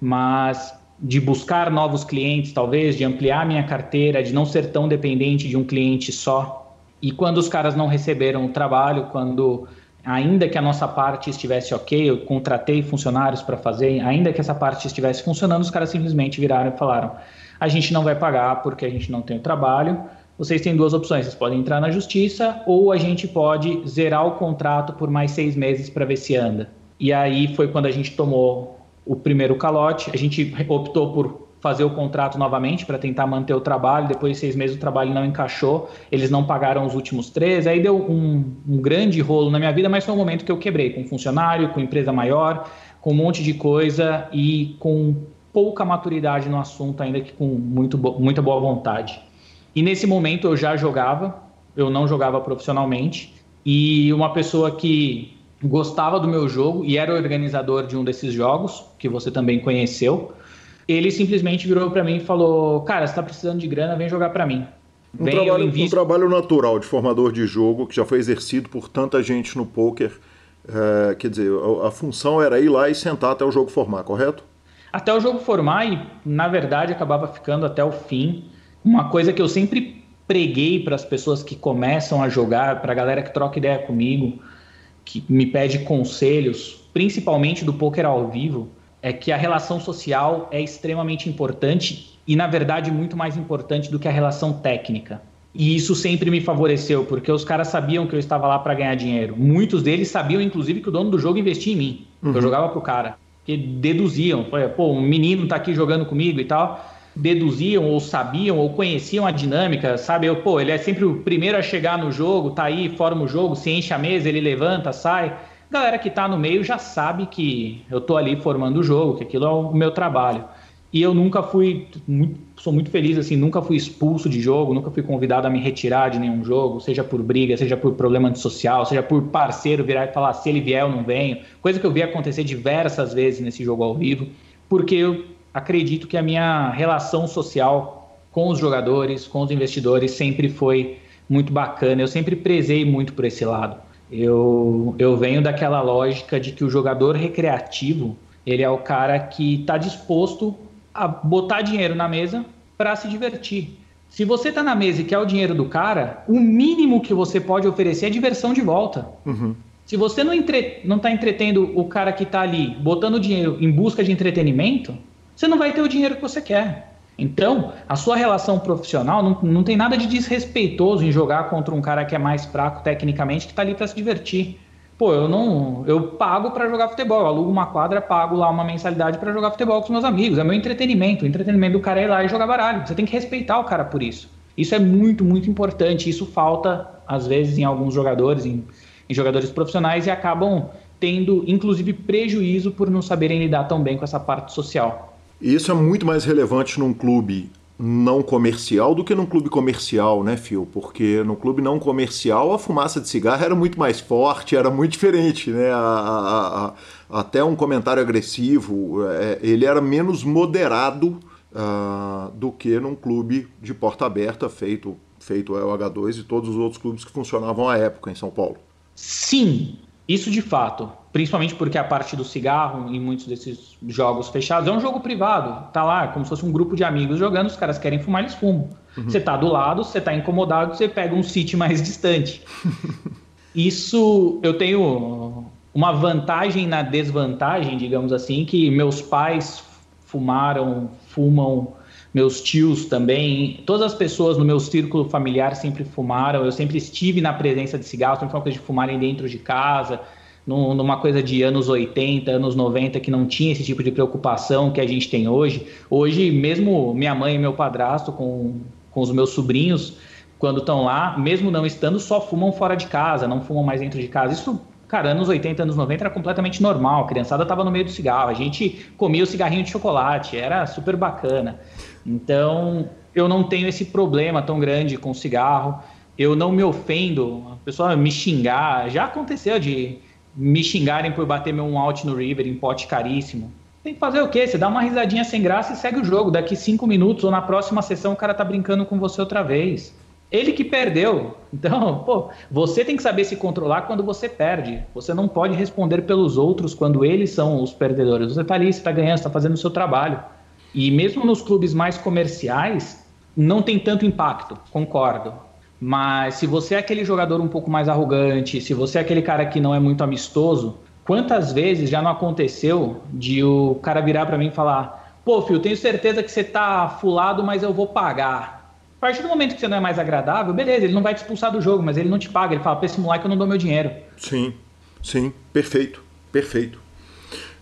mas de buscar novos clientes, talvez, de ampliar minha carteira, de não ser tão dependente de um cliente só. E quando os caras não receberam o trabalho, quando ainda que a nossa parte estivesse ok, eu contratei funcionários para fazer, ainda que essa parte estivesse funcionando, os caras simplesmente viraram e falaram: a gente não vai pagar porque a gente não tem o trabalho. Vocês têm duas opções: vocês podem entrar na justiça ou a gente pode zerar o contrato por mais seis meses para ver se anda. E aí foi quando a gente tomou o primeiro calote. A gente optou por fazer o contrato novamente para tentar manter o trabalho. Depois de seis meses o trabalho não encaixou, eles não pagaram os últimos três. Aí deu um, um grande rolo na minha vida, mas foi um momento que eu quebrei com funcionário, com empresa maior, com um monte de coisa e com pouca maturidade no assunto, ainda que com muito, muita boa vontade. E nesse momento eu já jogava, eu não jogava profissionalmente, e uma pessoa que gostava do meu jogo e era organizador de um desses jogos, que você também conheceu, ele simplesmente virou para mim e falou: Cara, você tá precisando de grana, vem jogar para mim. Um trabalho, um trabalho natural de formador de jogo que já foi exercido por tanta gente no poker. É, quer dizer, a, a, função era ir lá e sentar até o jogo formar, correto? Até o jogo formar e, na verdade, acabava ficando até o fim. Uma coisa que eu sempre preguei para as pessoas que começam a jogar, para a galera que troca ideia comigo, que me pede conselhos, principalmente do poker ao vivo, é que a relação social é extremamente importante e, na verdade, muito mais importante do que a relação técnica. E isso sempre me favoreceu, porque os caras sabiam que eu estava lá para ganhar dinheiro. Muitos deles sabiam, inclusive, que o dono do jogo investia em mim. Uhum. Eu jogava pro cara. Que deduziam. Pô, um menino tá aqui jogando comigo e tal. Deduziam ou sabiam ou conheciam a dinâmica, sabe? Eu, pô, ele é sempre o primeiro a chegar no jogo, tá aí, forma o jogo, se enche a mesa, ele levanta, sai galera que está no meio já sabe que eu estou ali formando o jogo, que aquilo é o meu trabalho. E eu nunca fui, muito, sou muito feliz assim, nunca fui expulso de jogo, nunca fui convidado a me retirar de nenhum jogo, seja por briga, seja por problema social, seja por parceiro virar e falar se ele vier eu não venho, coisa que eu vi acontecer diversas vezes nesse jogo ao vivo, porque eu acredito que a minha relação social com os jogadores, com os investidores sempre foi muito bacana, eu sempre prezei muito por esse lado. Eu, eu venho daquela lógica de que o jogador recreativo ele é o cara que está disposto a botar dinheiro na mesa para se divertir. Se você está na mesa e quer o dinheiro do cara, o mínimo que você pode oferecer é diversão de volta. Uhum. Se você não está tá entretendo o cara que está ali botando dinheiro em busca de entretenimento, você não vai ter o dinheiro que você quer. Então, a sua relação profissional não, não tem nada de desrespeitoso em jogar contra um cara que é mais fraco tecnicamente, que está ali para se divertir. Pô, eu não. Eu pago para jogar futebol, eu alugo uma quadra, pago lá uma mensalidade para jogar futebol com os meus amigos. É meu entretenimento. O entretenimento do cara é ir lá e jogar baralho. Você tem que respeitar o cara por isso. Isso é muito, muito importante. Isso falta, às vezes, em alguns jogadores, em, em jogadores profissionais, e acabam tendo, inclusive, prejuízo por não saberem lidar tão bem com essa parte social. Isso é muito mais relevante num clube não comercial do que num clube comercial, né, Phil? Porque no clube não comercial a fumaça de cigarro era muito mais forte, era muito diferente, né? A, a, a, até um comentário agressivo, é, ele era menos moderado uh, do que num clube de porta aberta feito feito o H2 e todos os outros clubes que funcionavam à época em São Paulo. Sim, isso de fato principalmente porque a parte do cigarro em muitos desses jogos fechados é um jogo privado. Tá lá, como se fosse um grupo de amigos jogando, os caras querem fumar, eles fumam. Uhum. Você tá do lado, você tá incomodado, você pega um sítio mais distante. Isso eu tenho uma vantagem na desvantagem, digamos assim, que meus pais fumaram, fumam, meus tios também, todas as pessoas no meu círculo familiar sempre fumaram, eu sempre estive na presença de cigarros, sempre foi uma coisa de fumarem dentro de casa, numa coisa de anos 80, anos 90, que não tinha esse tipo de preocupação que a gente tem hoje. Hoje, mesmo minha mãe e meu padrasto, com, com os meus sobrinhos, quando estão lá, mesmo não estando, só fumam fora de casa, não fumam mais dentro de casa. Isso, cara, anos 80, anos 90 era completamente normal. A criançada estava no meio do cigarro, a gente comia o cigarrinho de chocolate, era super bacana. Então, eu não tenho esse problema tão grande com cigarro. Eu não me ofendo, a pessoa me xingar. Já aconteceu de me xingarem por bater meu um out no River em pote caríssimo. Tem que fazer o quê? Você dá uma risadinha sem graça e segue o jogo. Daqui cinco minutos ou na próxima sessão o cara tá brincando com você outra vez. Ele que perdeu. Então, pô, você tem que saber se controlar quando você perde. Você não pode responder pelos outros quando eles são os perdedores. Você tá ali, você tá ganhando, você tá fazendo o seu trabalho. E mesmo nos clubes mais comerciais, não tem tanto impacto, concordo. Mas se você é aquele jogador um pouco mais arrogante, se você é aquele cara que não é muito amistoso, quantas vezes já não aconteceu de o cara virar para mim e falar: "Pô, filho, tenho certeza que você tá fulado, mas eu vou pagar". A partir do momento que você não é mais agradável, beleza, ele não vai te expulsar do jogo, mas ele não te paga, ele fala: "Pra esse moleque eu não dou meu dinheiro". Sim. Sim, perfeito. Perfeito.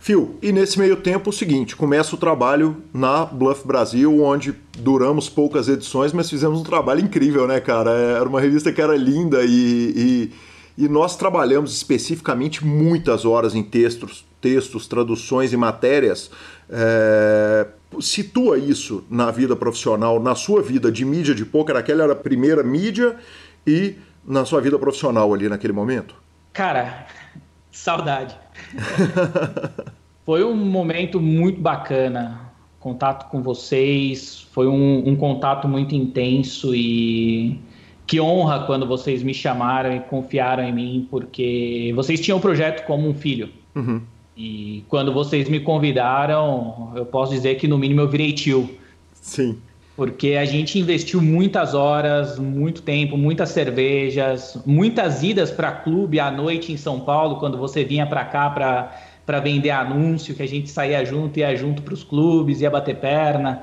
Phil, e nesse meio tempo o seguinte, começa o trabalho na Bluff Brasil, onde duramos poucas edições, mas fizemos um trabalho incrível, né, cara? Era uma revista que era linda e, e, e nós trabalhamos especificamente muitas horas em textos, textos, traduções e matérias. É, situa isso na vida profissional, na sua vida de mídia de poker, aquela era a primeira mídia e na sua vida profissional ali naquele momento? Cara, saudade. foi um momento muito bacana. Contato com vocês, foi um, um, contato muito intenso e que honra quando vocês me chamaram e confiaram em mim, porque vocês tinham o projeto como um filho. Uhum. E quando vocês me convidaram, eu posso dizer que no mínimo eu virei tio. Sim. Porque a gente investiu muitas horas, muito tempo, muitas cervejas, muitas idas para clube à noite em São Paulo, quando você vinha para cá para vender anúncio, que a gente saía junto, ia junto para os clubes, ia bater perna.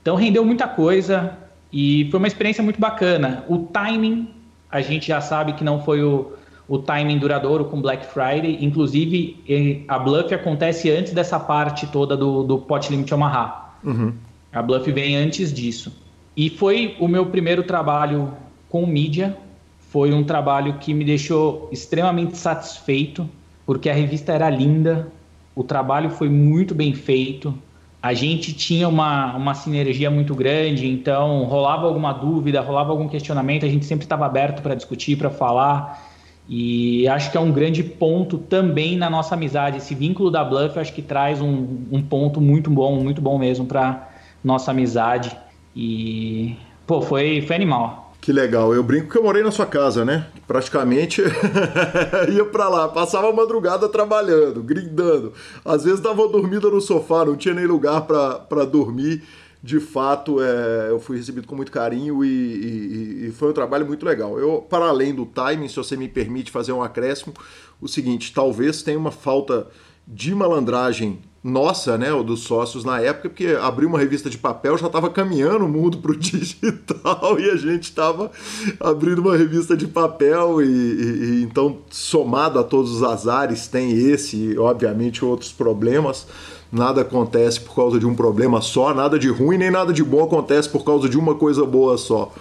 Então rendeu muita coisa e foi uma experiência muito bacana. O timing, a gente já sabe que não foi o, o timing duradouro com Black Friday. Inclusive, a Bluff acontece antes dessa parte toda do, do Pot Limit Omaha. Uhum. A Bluff vem antes disso. E foi o meu primeiro trabalho com mídia. Foi um trabalho que me deixou extremamente satisfeito, porque a revista era linda, o trabalho foi muito bem feito, a gente tinha uma, uma sinergia muito grande, então rolava alguma dúvida, rolava algum questionamento, a gente sempre estava aberto para discutir, para falar. E acho que é um grande ponto também na nossa amizade. Esse vínculo da Bluff acho que traz um, um ponto muito bom, muito bom mesmo para nossa amizade. E, pô, foi, foi animal. Que legal. Eu brinco que eu morei na sua casa, né? Praticamente ia para lá, passava a madrugada trabalhando, grindando. Às vezes dava dormida no sofá, não tinha nem lugar para dormir. De fato, é, eu fui recebido com muito carinho e, e, e, foi um trabalho muito legal. Eu, para além do timing, se você me permite fazer um acréscimo, o seguinte, talvez tenha uma falta de malandragem nossa, né, ou dos sócios na época, porque abrir uma revista de papel já estava caminhando o mundo para o digital e a gente estava abrindo uma revista de papel e, e, e, então somado a todos os azares tem esse e obviamente outros problemas. Nada acontece por causa de um problema só, nada de ruim nem nada de bom acontece por causa de uma coisa boa só.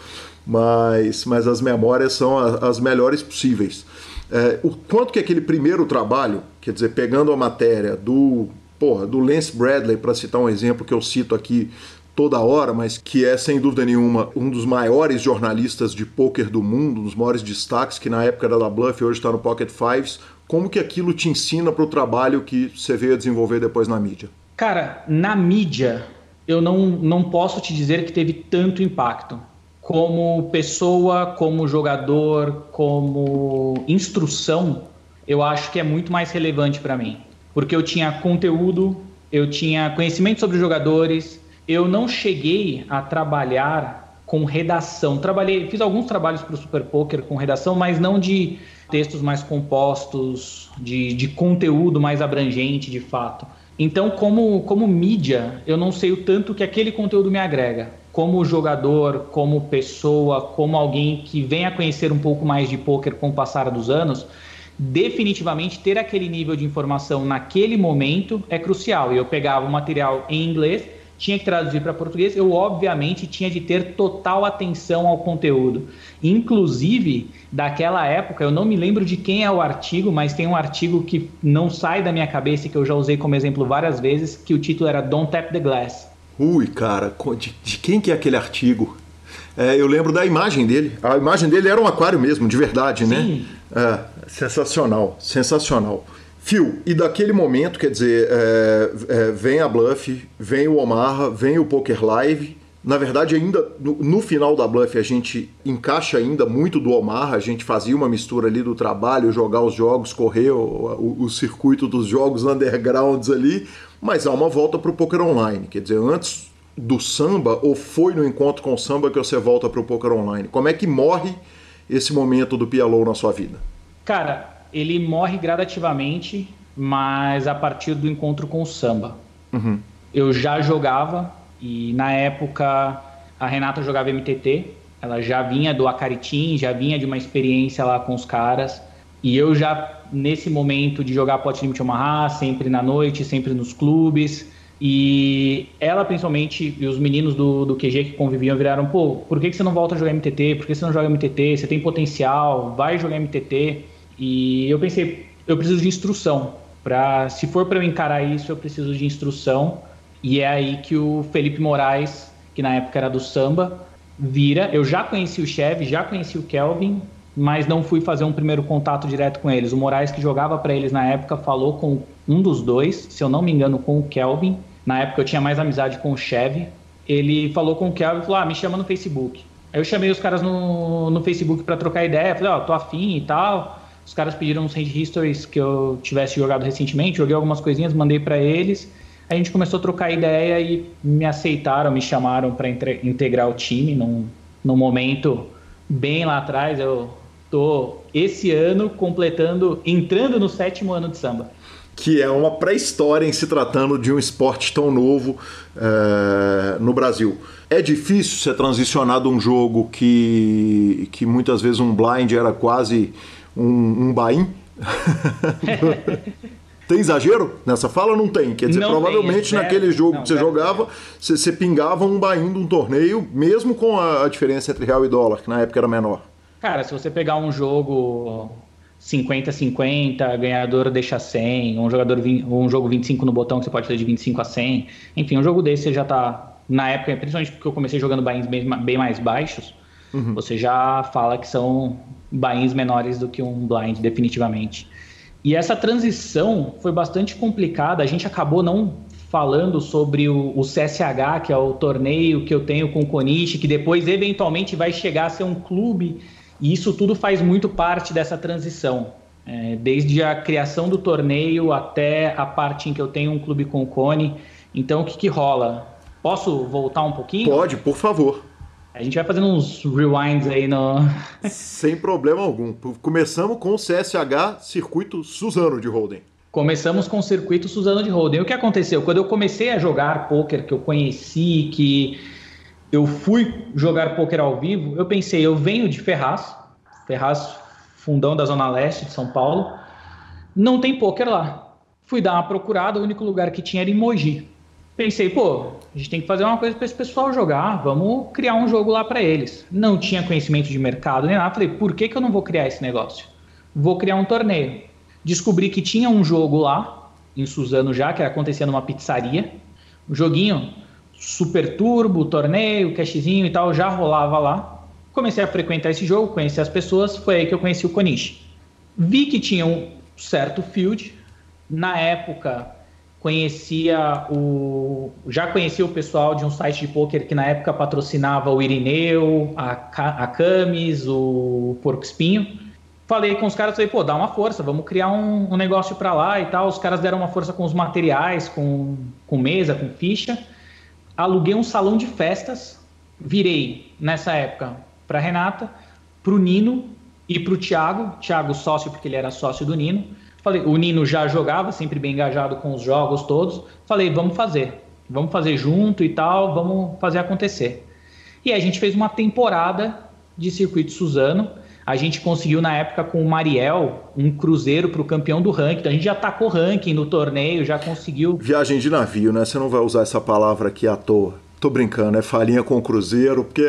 Mas, mas as memórias são as melhores possíveis. É, o quanto que aquele primeiro trabalho, quer dizer, pegando a matéria do porra, do Lance Bradley, para citar um exemplo que eu cito aqui toda hora, mas que é sem dúvida nenhuma um dos maiores jornalistas de pôquer do mundo, um dos maiores destaques, que na época era da Bluff e hoje está no Pocket Fives. Como que aquilo te ensina para o trabalho que você veio a desenvolver depois na mídia? Cara, na mídia eu não, não posso te dizer que teve tanto impacto. Como pessoa, como jogador, como instrução, eu acho que é muito mais relevante para mim porque eu tinha conteúdo, eu tinha conhecimento sobre jogadores, eu não cheguei a trabalhar com redação. Trabalhei, fiz alguns trabalhos para o Super Poker com redação, mas não de textos mais compostos, de, de conteúdo mais abrangente, de fato. Então, como, como mídia, eu não sei o tanto que aquele conteúdo me agrega. Como jogador, como pessoa, como alguém que vem a conhecer um pouco mais de poker com o passar dos anos, definitivamente ter aquele nível de informação naquele momento é crucial. E eu pegava o material em inglês, tinha que traduzir para português, eu obviamente tinha de ter total atenção ao conteúdo. Inclusive, daquela época, eu não me lembro de quem é o artigo, mas tem um artigo que não sai da minha cabeça, que eu já usei como exemplo várias vezes, que o título era Don't Tap the Glass. Ui, cara, de, de quem que é aquele artigo? É, eu lembro da imagem dele. A imagem dele era um aquário mesmo, de verdade, né? Sim. né? É. Sensacional, sensacional. Phil, e daquele momento, quer dizer, é, é, vem a Bluff, vem o Omar, vem o Poker Live. Na verdade, ainda no, no, final da Bluff, a gente encaixa ainda muito do Omar, a gente fazia uma mistura ali do trabalho, jogar os jogos, correr o, o, o circuito dos jogos undergrounds ali, mas há uma volta para o Poker Online. Quer dizer, antes do samba, ou foi no encontro com o samba que você volta para o Poker Online? Como é que morre esse momento do PLO na sua vida? Cara, ele morre gradativamente, mas a partir do encontro com o samba. Uhum. Eu já jogava e na época a Renata jogava MTT, ela já vinha do Acaritim, já vinha de uma experiência lá com os caras. E eu já, nesse momento de jogar Pot Limit Omaha, sempre na noite, sempre nos clubes. E ela, principalmente, e os meninos do, do QG que conviviam viraram: pô, por que, você não volta a jogar MTT? Por que você não joga MTT? Você tem potencial, vai jogar MTT. E eu pensei, eu preciso de instrução. Pra, se for para eu encarar isso, eu preciso de instrução. E é aí que o Felipe Moraes, que na época era do samba, vira. Eu já conheci o Chevy, já conheci o Kelvin, mas não fui fazer um primeiro contato direto com eles. O Moraes, que jogava para eles na época, falou com um dos dois, se eu não me engano, com o Kelvin. Na época eu tinha mais amizade com o Chevy. Ele falou com o Kelvin e falou: Ah, me chama no Facebook. Aí eu chamei os caras no, no Facebook para trocar ideia. Falei: Ó, oh, tô afim e tal. Os caras pediram uns hand histories que eu tivesse jogado recentemente, joguei algumas coisinhas, mandei para eles. A gente começou a trocar ideia e me aceitaram, me chamaram para integrar o time num, num momento bem lá atrás. Eu tô esse ano completando, entrando no sétimo ano de samba. Que é uma pré-história em se tratando de um esporte tão novo é, no Brasil. É difícil você transicionar de um jogo que, que muitas vezes um blind era quase um, um bain? tem exagero nessa fala não tem? Quer dizer, não provavelmente tem, naquele jogo não, que você jogava, você, você, pingava um bain de um torneio, mesmo com a, a, diferença entre real e dólar, que na época era menor. Cara, se você pegar um jogo 50-50, ganhador deixa 100, um jogador um jogo 25 no botão que você pode fazer de 25 a 100. Enfim, um jogo desse você já tá na época, principalmente porque eu comecei jogando bains bem, bem mais baixos, uhum. você já fala que são bains menores do que um blind definitivamente. E essa transição foi bastante complicada. A gente acabou não falando sobre o, o, CSH, que é o torneio que eu tenho com o Konishi, que depois eventualmente vai chegar a ser um clube e isso tudo faz muito parte dessa transição. É, desde a criação do torneio até a parte em que eu tenho um clube com o Cone. Então, o que, que rola? Posso voltar um pouquinho? Pode, por favor. A gente vai fazendo uns rewinds aí no. Sem problema algum. Começamos com o CSH Circuito Suzano de Holden. Começamos com o circuito Suzano de Holden. O que aconteceu? Quando eu comecei a jogar poker, que eu conheci, que eu fui jogar poker ao vivo, eu pensei, eu venho de Ferraz, Ferraz, fundão da Zona Leste de São Paulo, não tem poker lá. Fui dar uma procurada, o único lugar que tinha era em Mogi. Pensei, pô, a gente tem que fazer uma coisa para esse pessoal jogar, vamos criar um jogo lá para eles. Não tinha conhecimento de mercado nem nada, falei, por que, que eu não vou criar esse negócio? Vou criar um torneio. Descobri que tinha um jogo lá, em Suzano já, que acontecia numa pizzaria. Um joguinho super turbo, torneio, cashzinho e tal, já rolava lá. Comecei a frequentar esse jogo, conheci as pessoas, foi aí que eu conheci o Konishi. Vi que tinha um certo field. Na época, conhecia o. Já conhecia o pessoal de um site de poker que na época patrocinava o Irineu, a, a Camis, o Porco Espinho. Falei com os caras, falei, pô, dá uma força, vamos criar um, um negócio para lá e tal. Os caras deram uma força com os materiais, com, com mesa, com ficha aluguei um salão de festas, virei nessa época para Renata, para o Nino e para o Thiago, Thiago sócio porque ele era sócio do Nino. Falei, o Nino já jogava, sempre bem engajado com os jogos todos. Falei, vamos fazer, vamos fazer junto e tal, vamos fazer acontecer. E aí a gente fez uma temporada de circuito Suzano a gente conseguiu na época com o Mariel um cruzeiro para o campeão do ranking. Então a gente já tacou ranking no torneio, já conseguiu. Viagem de navio, né? Você não vai usar essa palavra aqui à toa. Tô brincando, é falinha com o Cruzeiro, porque.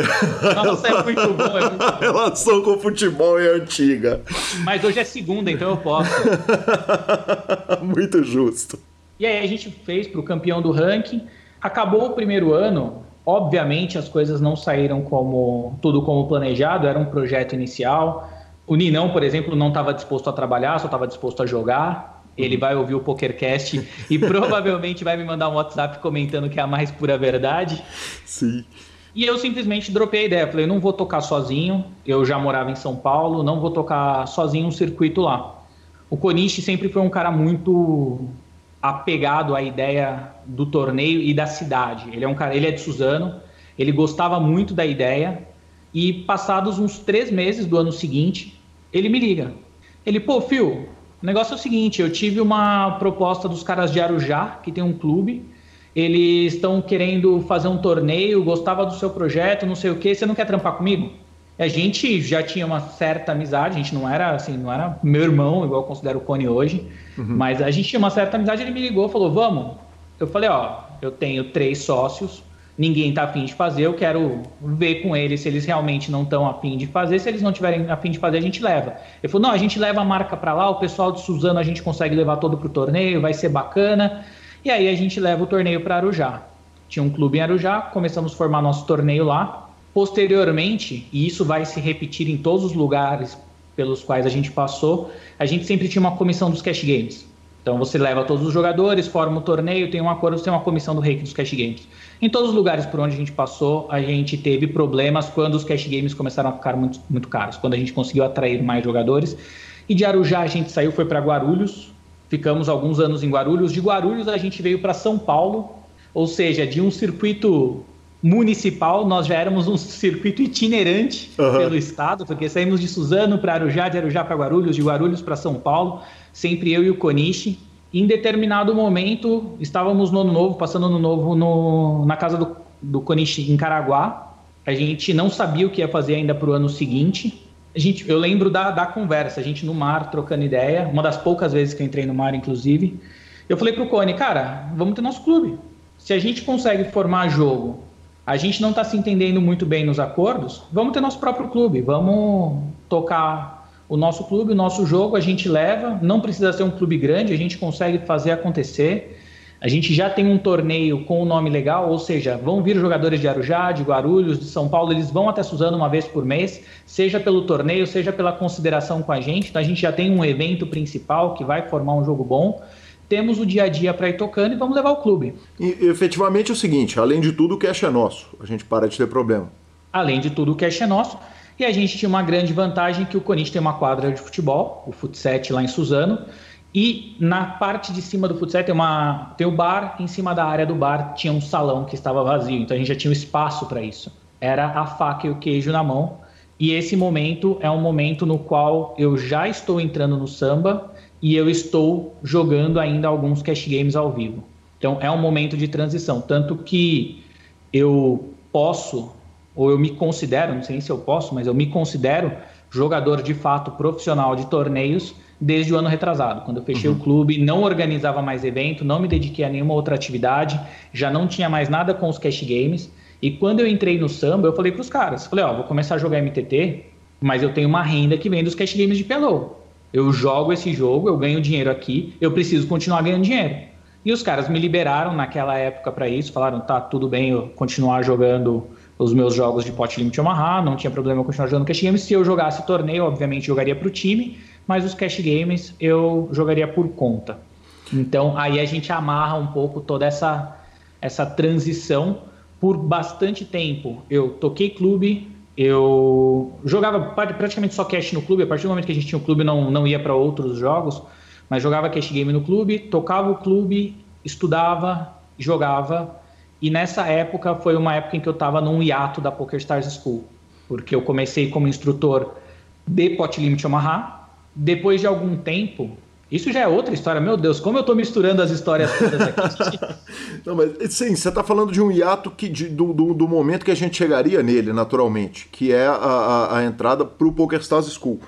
Nossa, é muito bom, é muito A relação com o futebol é antiga. Mas hoje é segunda, então eu posso. muito justo. E aí a gente fez para o campeão do ranking. Acabou o primeiro ano, Obviamente as coisas não saíram como tudo como planejado, era um projeto inicial. O Ninão, por exemplo, não estava disposto a trabalhar, só estava disposto a jogar. Ele vai ouvir o PokerCast e provavelmente vai me mandar um WhatsApp comentando que é a mais pura verdade. Sim. E eu simplesmente dropei a ideia. Falei, não vou tocar sozinho. Eu já morava em São Paulo, não vou tocar sozinho um circuito lá. O Konishi sempre foi um cara muito apegado à ideia do torneio e da cidade. Ele é um cara, ele é de Suzano, ele gostava muito da ideia e passados uns três meses do ano seguinte, ele me liga. Ele, pô, Phil, o negócio é o seguinte, eu tive uma proposta dos caras de Arujá, que tem um clube, eles estão querendo fazer um torneio, gostava do seu projeto, não sei o que, você não quer trampar comigo? A gente já tinha uma certa amizade, a gente não era assim, não era meu irmão, igual eu considero o Cone hoje, uhum. mas a gente tinha uma certa amizade, ele me ligou, falou, vamos. Eu falei, ó, eu tenho três sócios, ninguém tá afim de fazer, eu quero ver com eles se eles realmente não estão afim de fazer, se eles não tiverem afim de fazer, a gente leva. Ele falou, não, a gente leva a marca para lá, o pessoal de Suzano a gente consegue levar todo pro torneio, vai ser bacana, e aí a gente leva o torneio para Arujá. Tinha um clube em Arujá, começamos a formar nosso torneio lá, Posteriormente, e isso vai se repetir em todos os lugares pelos quais a gente passou, a gente sempre tinha uma comissão dos cash games. Então você leva todos os jogadores, forma o torneio, tem um acordo, você tem uma comissão do reiki dos cash games. Em todos os lugares por onde a gente passou, a gente teve problemas quando os cash games começaram a ficar muito, muito caros, quando a gente conseguiu atrair mais jogadores. E de Arujá a gente saiu, foi para Guarulhos, ficamos alguns anos em Guarulhos. De Guarulhos a gente veio para São Paulo, ou seja, de um circuito municipal, nós já éramos um circuito itinerante uhum. pelo estado, porque saímos de Suzano para Arujá, de Arujá para Guarulhos, de Guarulhos para São Paulo, sempre eu e o Coniche. Em determinado momento, estávamos no Ano Novo, passando Ano Novo no, na casa do, do Coniche em Caraguá. A gente não sabia o que ia fazer ainda para o ano seguinte. A gente, eu lembro da, da conversa, a gente no mar trocando ideia, uma das poucas vezes que eu entrei no mar, inclusive. Eu falei para o Cone, cara, vamos ter nosso clube. Se a gente consegue formar jogo a gente não está se entendendo muito bem nos acordos, vamos ter nosso próprio clube, vamos tocar o nosso clube, o nosso jogo, a gente leva, não precisa ser um clube grande, a gente consegue fazer acontecer. A gente já tem um torneio com o um nome legal, ou seja, vão vir jogadores de Arujá, de Guarulhos, de São Paulo, eles vão até Suzano uma vez por mês, seja pelo torneio, seja pela consideração com a gente. Então a gente já tem um evento principal que vai formar um jogo bom. Temos o dia a dia para ir tocando e vamos levar o clube. E efetivamente é o seguinte: além de tudo, o cash é nosso. A gente para de ter problema. Além de tudo, o cash é nosso. E a gente tinha uma grande vantagem que o Corinthians tem uma quadra de futebol, o Futset lá em Suzano, e na parte de cima do futsal tem, uma, tem o bar, em cima da área do bar tinha um salão que estava vazio, então a gente já tinha um espaço para isso. Era a faca e o queijo na mão, e esse momento é um momento no qual eu já estou entrando no samba e eu estou jogando ainda alguns cash games ao vivo. Então é um momento de transição, tanto que eu posso, ou eu me considero, não sei se eu posso, mas eu me considero jogador de fato profissional de torneios desde o ano retrasado. Quando eu fechei uhum. o clube, não organizava mais evento, não me dediquei a nenhuma outra atividade, já não tinha mais nada com os cash games. E quando eu entrei no samba, eu falei para os caras, falei, ó, vou começar a jogar MTT, mas eu tenho uma renda que vem dos cash games de Pelô. Eu jogo esse jogo, eu ganho dinheiro aqui, eu preciso continuar ganhando dinheiro. E os caras me liberaram naquela época para isso, falaram, tá, tudo bem eu continuar jogando os meus jogos de pot limit Omaha, não tinha problema eu continuar jogando cash games. Se eu jogasse torneio, obviamente jogaria para o time, mas os cash games eu jogaria por conta. Então aí a gente amarra um pouco toda essa, essa transição. Por bastante tempo eu toquei clube, eu jogava praticamente só cash no clube, a partir do momento que a gente tinha o clube não, não ia para outros jogos, mas jogava cash game no clube, tocava o clube, estudava, jogava. E nessa época foi uma época em que eu estava num hiato da Poker Stars School, porque eu comecei como instrutor de Pot Limit Omaha, depois de algum tempo, isso já é outra história. Meu Deus, como eu estou misturando as histórias todas aqui. Não, mas sim, você está falando de um hiato que, de, do, do, do, momento que a gente chegaria nele, naturalmente, que é a, a, a entrada para o PokerStars School.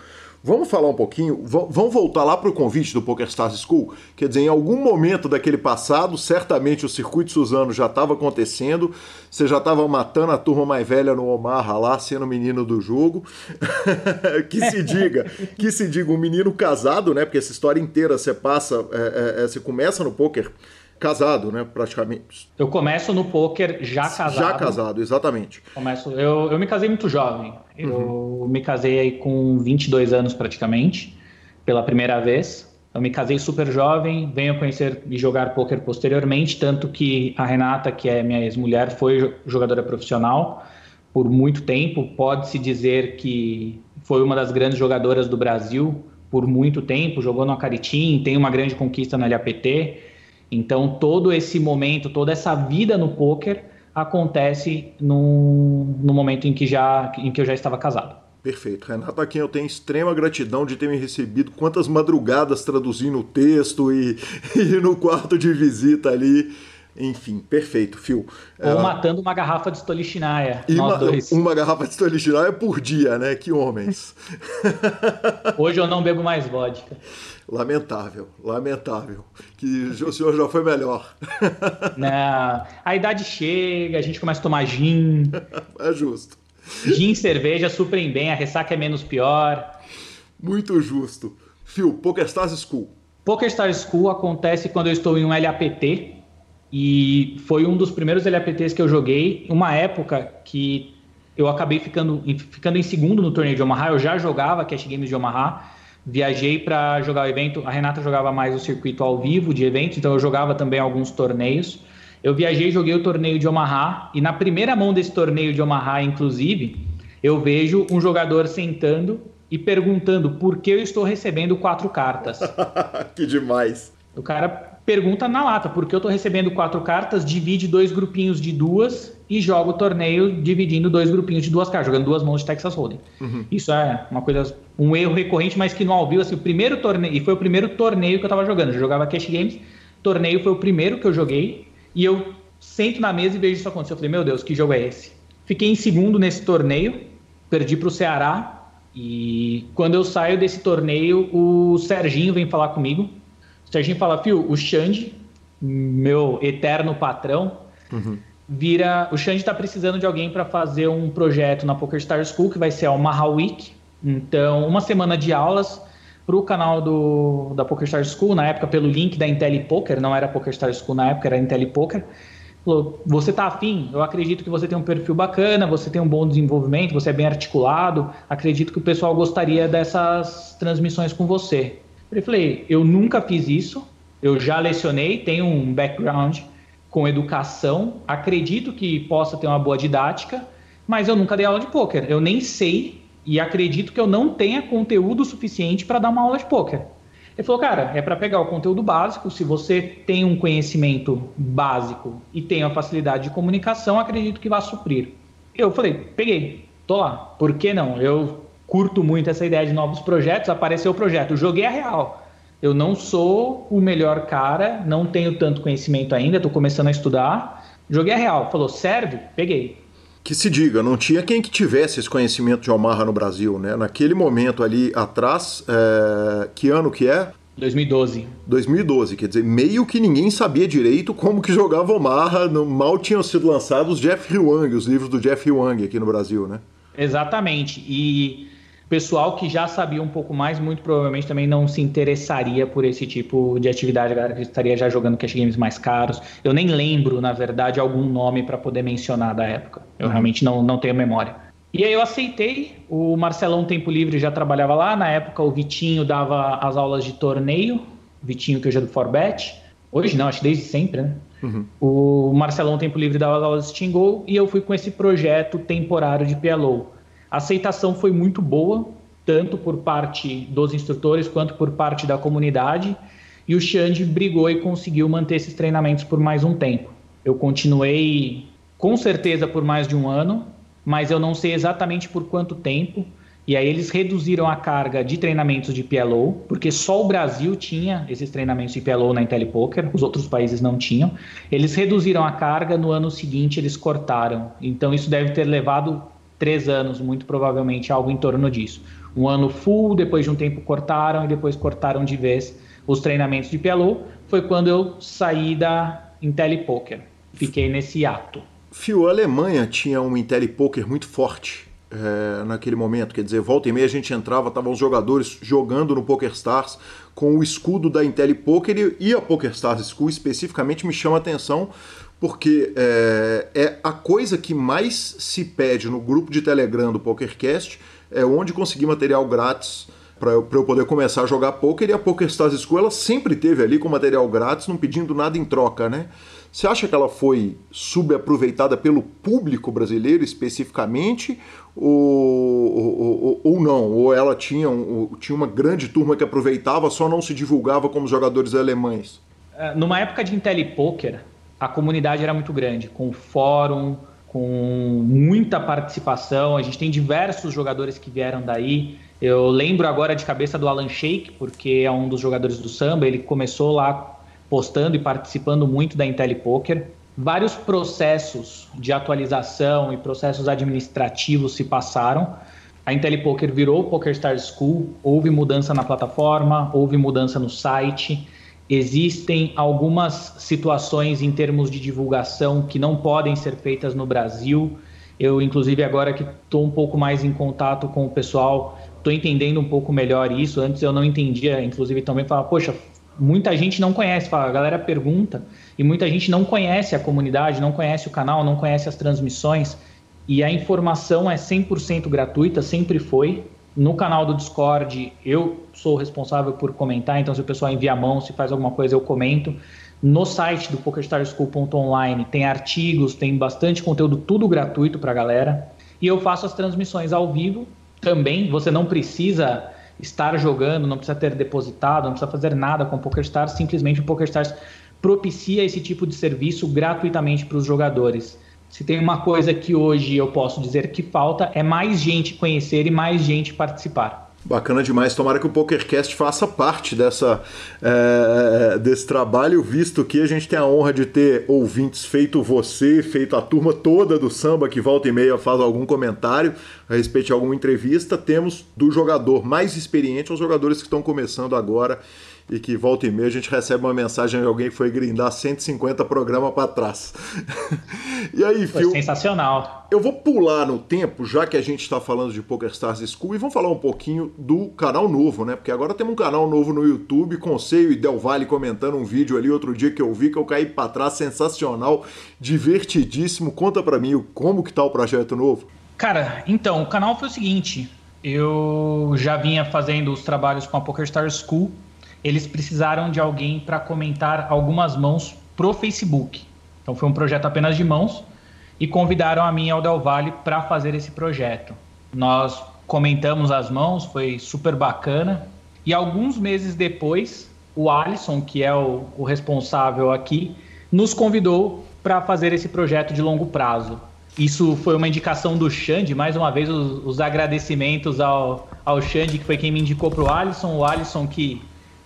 Vamos falar um pouquinho, vamos voltar lá para o convite do PokerStars School? Quer dizer, em algum momento daquele passado, certamente o circuito Suzano já estava acontecendo, você já estava matando a turma mais velha no Omaha lá, sendo menino do jogo. que se diga, que se diga um menino casado, né? Porque essa história inteira você passa, é, é, é você começa no poker casado, né, praticamente. Eu começo no poker já casado. Já casado, exatamente. Começo, eu, eu me casei muito jovem. Eu uhum. me casei aí com 22 anos praticamente, pela primeira vez. Eu me casei super jovem, venho conhecer e jogar poker posteriormente, tanto que a Renata, que é minha ex-mulher, foi jogadora profissional por muito tempo. Pode-se dizer que foi uma das grandes jogadoras do Brasil por muito tempo, jogou no Acaritim, tem uma grande conquista no LAPT. Então, todo esse momento, toda essa vida no poker acontece no, no momento em que, já, em que eu já estava casado. Perfeito. Renato, a quem eu tenho extrema gratidão de ter me recebido quantas madrugadas traduzindo o texto e, e no quarto de visita ali. Enfim, perfeito, Phil. Ou uh, matando uma garrafa de Stolichnaya, nós dois. Uma garrafa de Stolichnaya por dia, né? Que homens. Hoje eu não bebo mais vodka. Lamentável, lamentável. Que o senhor já foi melhor. Não, a idade chega, a gente começa a tomar gin. É justo. Gin, cerveja suprem bem, a ressaca é menos pior. Muito justo. Phil, PokerStars School. PokerStars School acontece quando eu estou em um LAPT e foi um dos primeiros LAPTs que eu joguei. Uma época que eu acabei ficando, ficando em segundo no torneio de Omaha. Eu já jogava Cash Games de Omaha Viajei para jogar o evento. A Renata jogava mais o circuito ao vivo de eventos, então eu jogava também alguns torneios. Eu viajei, joguei o torneio de Omaha e na primeira mão desse torneio de Omaha, inclusive, eu vejo um jogador sentando e perguntando por que eu estou recebendo quatro cartas. que demais. O cara pergunta na lata, porque eu estou recebendo quatro cartas, divide dois grupinhos de duas e joga o torneio dividindo dois grupinhos de duas cartas, jogando duas mãos de Texas Hold'em. Uhum. Isso é uma coisa, um erro recorrente, mas que no ao vivo, assim, o primeiro torneio, e foi o primeiro torneio que eu estava jogando, eu jogava Cash Games, torneio foi o primeiro que eu joguei, e eu sento na mesa e vejo isso acontecer. Eu falei, meu Deus, que jogo é esse? Fiquei em segundo nesse torneio, perdi para o Ceará, e quando eu saio desse torneio, o Serginho vem falar comigo, Serginho fala, Fio, o Xande, meu eterno patrão, uhum. Vira. O Xande está precisando de alguém para fazer um projeto na Poker Star School, que vai ser a Omaha Week. Então, uma semana de aulas para o canal do, da PokerStars School, na época pelo link da IntelliPoker, não era PokerStars School na época, era IntelliPoker. Falou, você tá afim? Eu acredito que você tem um perfil bacana, você tem um bom desenvolvimento, você é bem articulado, acredito que o pessoal gostaria dessas transmissões com você. Eu falei, eu nunca fiz isso, eu já lecionei, tenho um background com educação, acredito que possa ter uma boa didática, mas eu nunca dei aula de poker. Eu nem sei e acredito que eu não tenha conteúdo suficiente para dar uma aula de poker. Ele falou, cara, é para pegar o conteúdo básico. Se você tem um conhecimento básico e tem a facilidade de comunicação, acredito que vai suprir. Eu falei, peguei, tô lá. Por que não? Eu curto muito essa ideia de novos projetos. Apareceu o projeto, joguei a real. Eu não sou o melhor cara, não tenho tanto conhecimento ainda, estou começando a estudar. Joguei a real. Falou, serve? Peguei que se diga, não tinha quem que tivesse esse conhecimento de Omaha no Brasil, né? Naquele momento ali atrás, é... que ano que é? 2012. 2012, quer dizer, meio que ninguém sabia direito como que jogava Omaha, mal tinham sido lançados Jeff Wang, os livros do Jeff Wang aqui no Brasil, né? Exatamente, e pessoal que já sabia um pouco mais, muito provavelmente também não se interessaria por esse tipo de atividade, a galera que estaria já jogando cash games mais caros. Eu nem lembro, na verdade, algum nome para poder mencionar da época. Eu uhum. realmente não, não tenho memória. E aí eu aceitei, o Marcelão Tempo Livre já trabalhava lá, na época o Vitinho dava as aulas de torneio, Vitinho que hoje é do Forbet, hoje não, acho que desde sempre, né? Uhum. O Marcelão Tempo Livre dava as aulas de Stingol e eu fui com esse projeto temporário de PLO. A aceitação foi muito boa, tanto por parte dos instrutores quanto por parte da comunidade, e o Xande brigou e conseguiu manter esses treinamentos por mais um tempo. Eu continuei com certeza por mais de um ano, mas eu não sei exatamente por quanto tempo. E aí eles reduziram a carga de treinamentos de PLO, porque só o Brasil tinha esses treinamentos de PLO na IntelliPoker, os outros países não tinham. Eles reduziram a carga, no ano seguinte eles cortaram. Então isso deve ter levado três anos, muito provavelmente algo em torno disso. Um ano full, depois de um tempo cortaram e depois cortaram de vez os treinamentos de PLO. Foi quando eu saí da IntelliPoker. Fiquei nesse ato. Fio, a Alemanha tinha um IntelliPoker muito forte é, naquele momento. Quer dizer, volta e meia a gente entrava, estavam os jogadores jogando no PokerStars com o escudo da IntelliPoker e a PokerStars School especificamente me chama a atenção porque é, é, a coisa que mais se pede no grupo de Telegram do PokerCast é onde conseguir material grátis para eu, eu, poder começar a jogar poker e a PokerStars School ela sempre teve ali com material grátis, não pedindo nada em troca, né? Você acha que ela foi subaproveitada pelo público brasileiro especificamente ou, ou, ou não? Ou ela tinha, um, tinha uma grande turma que aproveitava, só não se divulgava como jogadores alemães? É, numa época de IntelliPoker, a comunidade era muito grande, com fórum, com muita participação. A gente tem diversos jogadores que vieram daí. Eu lembro agora de cabeça do Alan Shake, porque é um dos jogadores do samba. Ele começou lá postando e participando muito da IntelliPoker. Vários processos de atualização e processos administrativos se passaram. A IntelliPoker virou PokerStars School, houve mudança na plataforma, houve mudança no site. Existem algumas situações em termos de divulgação que não podem ser feitas no Brasil. Eu, inclusive, agora que estou um pouco mais em contato com o pessoal, estou entendendo um pouco melhor isso. Antes eu não entendia, inclusive também falava, poxa, muita gente não conhece, fala, a galera pergunta, e muita gente não conhece a comunidade, não conhece o canal, não conhece as transmissões, e a informação é 100% gratuita, sempre foi. No canal do Discord, eu sou responsável por comentar, então se o pessoal envia a mão, se faz alguma coisa, eu comento. No site do PokerStarschool.online tem artigos, tem bastante conteúdo, tudo gratuito para a galera. E eu faço as transmissões ao vivo também. Você não precisa estar jogando, não precisa ter depositado, não precisa fazer nada com o PokerStars, simplesmente o PokerStars propicia esse tipo de serviço gratuitamente para os jogadores. Se tem uma coisa que hoje eu posso dizer que falta, é mais gente conhecer e mais gente participar. Bacana demais. Tomara que o PokerCast faça parte dessa, é, desse trabalho, visto que a gente tem a honra de ter ouvintes feito você, feito a turma toda do samba que volta e meia faz algum comentário a respeito de alguma entrevista. Temos do jogador mais experiente aos jogadores que estão começando agora e que volta e meia a gente recebe uma mensagem de alguém que foi grindar 150 programas para trás. e aí, Foi Phil, sensacional. Eu vou pular no tempo, já que a gente está falando de PokerStars School, e vamos falar um pouquinho do canal novo, né? Porque agora temos um canal novo no YouTube, com Seio e Del Valle comentando um vídeo ali outro dia que eu vi que eu caí para trás, sensacional, divertidíssimo. Conta para mim como que tá o projeto novo. Cara, então, o canal foi o seguinte, eu já vinha fazendo os trabalhos com a PokerStars School, eles precisaram de alguém para comentar algumas mãos pro Facebook. Então foi um projeto apenas de mãos e convidaram a mim ao Del Valle para fazer esse projeto. Nós comentamos as mãos, foi super bacana. E alguns meses depois, o Alisson, que é o, o responsável aqui, nos convidou para fazer esse projeto de longo prazo. Isso foi uma indicação do Xande, mais uma vez os, os agradecimentos ao, ao Xande, que foi quem me indicou para o Alisson. O Alisson que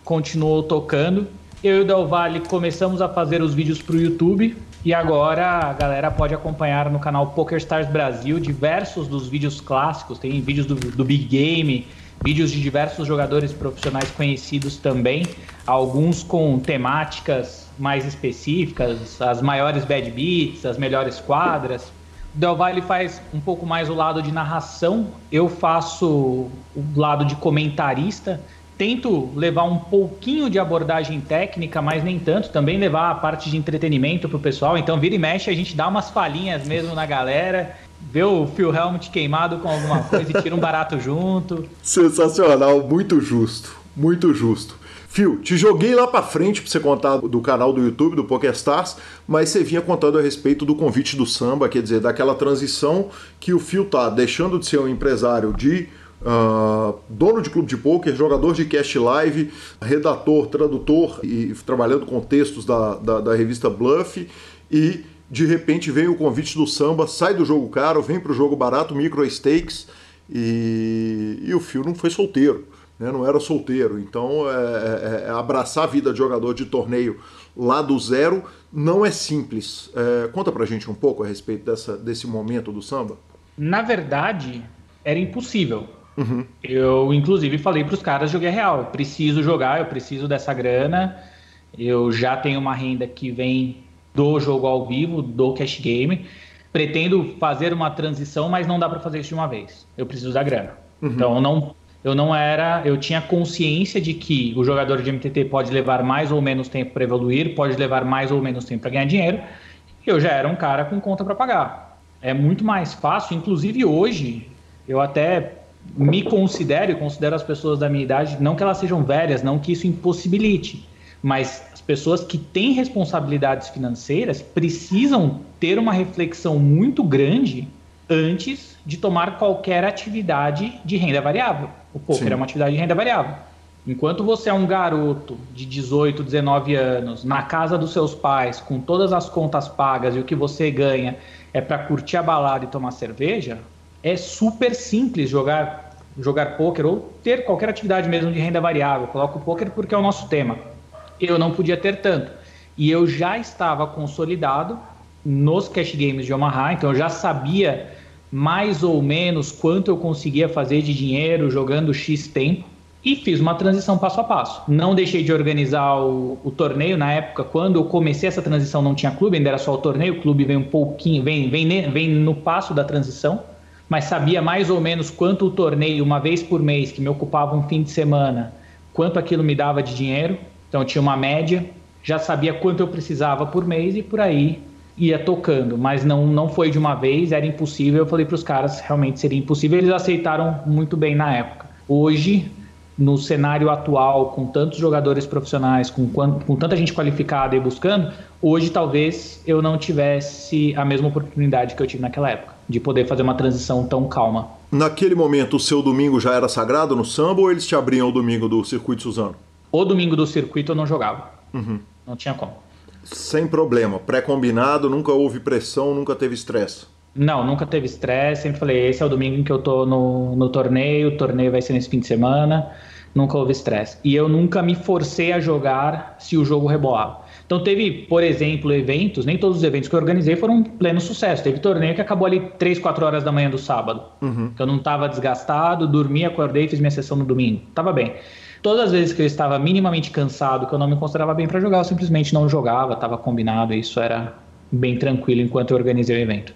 continuou tocando. Eu e o Del Valle começamos a fazer os vídeos para o YouTube e agora a galera pode acompanhar no canal PokerStars Brasil diversos dos vídeos clássicos. Tem vídeos do, do Big Game, vídeos de diversos jogadores profissionais conhecidos também, alguns com temáticas mais específicas, as maiores bad beats, as melhores quadras. O Del Valle faz um pouco mais o lado de narração, eu faço o lado de comentarista tento levar um pouquinho de abordagem técnica, mas nem tanto, também levar a parte de entretenimento pro pessoal. Então, vira e mexe, a gente dá umas falhinhas mesmo na galera, vê o Phil Helmut queimado com alguma coisa e tira um barato junto. Sensacional, muito justo, muito justo. Phil, te joguei lá para frente para você contar do canal do YouTube, do PokerStars, mas você vinha contando a respeito do convite do samba, quer dizer, daquela transição que o Phil tá deixando de ser um empresário de Uh, dono de clube de poker, jogador de cast live, redator, tradutor e trabalhando com textos da, da, da, revista Bluff e de repente vem o convite do samba, sai do jogo caro, vem para o jogo barato, micro stakes e, e o Phil não foi solteiro, né? não era solteiro, então é, é, é abraçar a vida de jogador de torneio lá do zero não é simples. É, conta pra gente um pouco a respeito dessa, desse momento do samba. Na verdade, era impossível Uhum. Eu, inclusive, falei para os caras joguei real. Eu preciso jogar, eu preciso dessa grana. Eu já tenho uma renda que vem do jogo ao vivo, do cash game. Pretendo fazer uma transição, mas não dá para fazer isso de uma vez. Eu preciso da grana. Uhum. Então, não, eu não era. Eu tinha consciência de que o jogador de MTT pode levar mais ou menos tempo para evoluir, pode levar mais ou menos tempo para ganhar dinheiro. Eu já era um cara com conta para pagar. É muito mais fácil, inclusive hoje, eu até me considero e considero as pessoas da minha idade, não que elas sejam velhas, não que isso impossibilite, mas as pessoas que têm responsabilidades financeiras precisam ter uma reflexão muito grande antes de tomar qualquer atividade de renda variável. O poker Sim. é uma atividade de renda variável. Enquanto você é um garoto de 18, 19 anos, na casa dos seus pais, com todas as contas pagas e o que você ganha é para curtir a balada e tomar cerveja, é super simples jogar jogar poker ou ter qualquer atividade mesmo de renda variável. coloco poker porque é o nosso tema. Eu não podia ter tanto. E eu já estava consolidado nos cash games de Omaha, então eu já sabia mais ou menos quanto eu conseguia fazer de dinheiro jogando X tempo e fiz uma transição passo a passo. Não deixei de organizar o, o, torneio na época, quando eu comecei essa transição não tinha clube, ainda era só o torneio, o clube vem um pouquinho, vem, vem, vem no passo da transição mas sabia mais ou menos quanto o torneio, uma vez por mês, que me ocupava um fim de semana, quanto aquilo me dava de dinheiro. Então tinha uma média, já sabia quanto eu precisava por mês e por aí ia tocando, mas não, não foi de uma vez, era impossível. Eu falei para os caras, realmente seria impossível. Eles aceitaram muito bem na época. Hoje, no cenário atual, com tantos jogadores profissionais, com, com tanta gente qualificada e buscando, hoje talvez eu não tivesse a mesma oportunidade que eu tive naquela época de poder fazer uma transição tão calma. Naquele momento, o seu domingo já era sagrado no samba ou eles te abriam o domingo do circuito Suzano? O domingo do circuito eu não jogava. Uhum. Não tinha como. Sem problema. Pré-combinado, nunca houve pressão, nunca teve estresse. Não, nunca teve estresse. Sempre falei, esse é o domingo em que eu tô no, no torneio, o torneio vai ser nesse fim de semana. Nunca houve estresse. E eu nunca me forcei a jogar se o jogo rebolava. Então teve, por exemplo, eventos, nem todos os eventos que eu organizei foram um pleno sucesso. Teve torneio que acabou ali 3, 4 horas da manhã do sábado. Uhum. Eu não estava desgastado, dormi, acordei e fiz minha sessão no domingo. Tava bem. Todas as vezes que eu estava minimamente cansado, que eu não me considerava bem para jogar, eu simplesmente não jogava, estava combinado, e isso era bem tranquilo enquanto eu organizei o evento.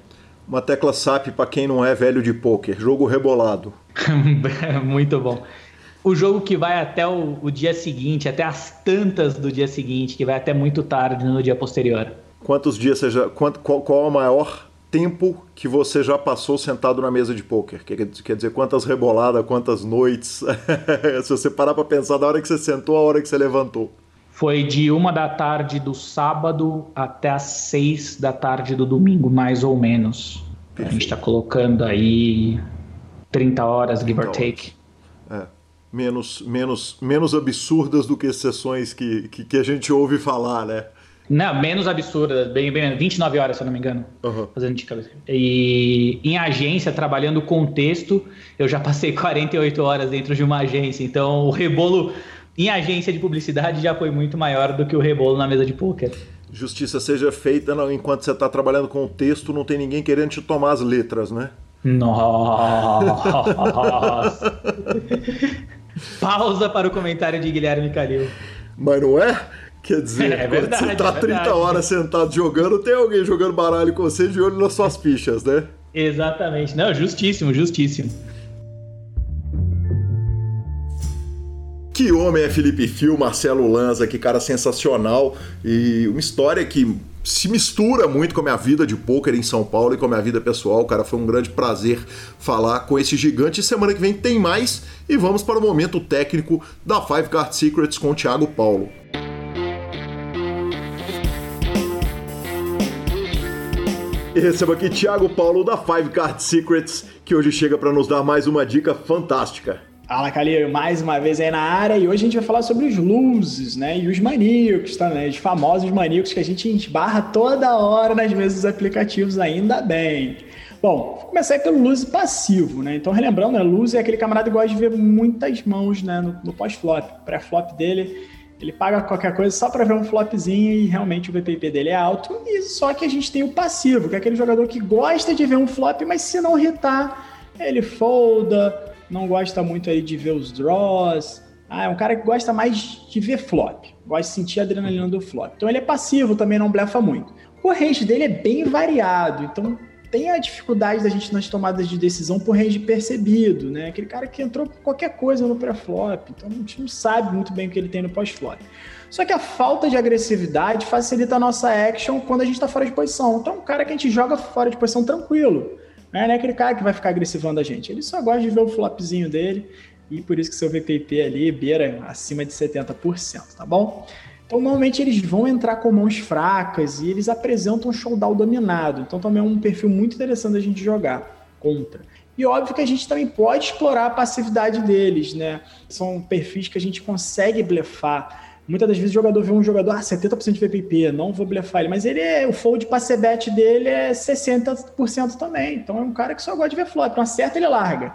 Uma tecla SAP para quem não é velho de pôquer, jogo rebolado. Muito bom. O jogo que vai até o, o, dia seguinte, até as tantas do dia seguinte, que vai até muito tarde no dia posterior. Quantos dias você já. Qual, qual é o maior tempo que você já passou sentado na mesa de pôquer? Quer, quer dizer, quantas reboladas, quantas noites? Se você parar para pensar da hora que você sentou, a hora que você levantou. Foi de uma da tarde do sábado até as seis da tarde do domingo, mais ou menos. Perfeito. A gente está colocando aí 30 horas, give 30 or take. É. Menos, menos, menos absurdas do que sessões que, que, que a gente ouve falar, né? Não, menos absurda, bem, bem 29 horas, se eu não me engano. Uhum. Fazendo de cabeça. E em agência, trabalhando com texto, eu já passei 48 horas dentro de uma agência. Então, o rebolo em agência de publicidade já foi muito maior do que o rebolo na mesa de poker. Justiça seja feita enquanto você está trabalhando com o texto, não tem ninguém querendo te tomar as letras, né? Nossa! Pausa para o comentário de Guilherme Calil. Mas não é? Quer dizer, é verdade, você tá é 30 horas sentado jogando, tem alguém jogando baralho com você de olho nas suas fichas, né? Exatamente. Não, justíssimo, justíssimo. Que homem é Felipe Fio, Marcelo Lanza, que cara sensacional. E uma história que se mistura muito com a minha vida de poker em São Paulo e com a minha vida pessoal. Cara, foi um grande prazer falar com esse gigante. Semana que vem tem mais e vamos para o momento técnico da Five Card Secrets com o Thiago Paulo. E recebo aqui Thiago Paulo da Five Card Secrets, que hoje chega para nos dar mais uma dica fantástica. Fala, Calil, mais uma vez aí na área e hoje a gente vai falar sobre os loses, né? E os maníacos, tá? Né? Os famosos maníacos que a gente esbarra toda hora nas mesas dos aplicativos, ainda bem. Bom, vou começar pelo lose passivo, né? Então, relembrando, né? Lose é aquele camarada que gosta de ver muitas mãos né? no, no pós-flop. Pré-flop dele ele paga qualquer coisa só para ver um flopzinho e realmente o VPP dele é alto. E só que a gente tem o passivo, que é aquele jogador que gosta de ver um flop, mas se não irritar, ele folda, não gosta muito aí de ver os draws. Ah, é um cara que gosta mais de ver flop, gosta de sentir a adrenalina do flop. Então ele é passivo, também não blefa muito. O range dele é bem variado, então tem a dificuldade da gente nas tomadas de decisão por range percebido, né? Aquele cara que entrou com qualquer coisa no pré-flop, então a gente não sabe muito bem o que ele tem no pós-flop. Só que a falta de agressividade facilita a nossa action quando a gente está fora de posição. Então, é um cara que a gente joga fora de posição tranquilo. Né? Não é aquele cara que vai ficar agressivando a gente. Ele só gosta de ver o flopzinho dele e por isso que seu VPP ali beira acima de 70%, tá bom? Então, normalmente eles vão entrar com mãos fracas e eles apresentam um showdown dominado. Então, também é um perfil muito interessante a gente jogar contra. E óbvio que a gente também pode explorar a passividade deles, né? São perfis que a gente consegue blefar. Muitas das vezes o jogador vê um jogador, ah, 70% de VPP, não vou blefar ele, mas ele é, o fold passe bet dele é 60% também. Então é um cara que só gosta de ver flop, então acerta ele larga.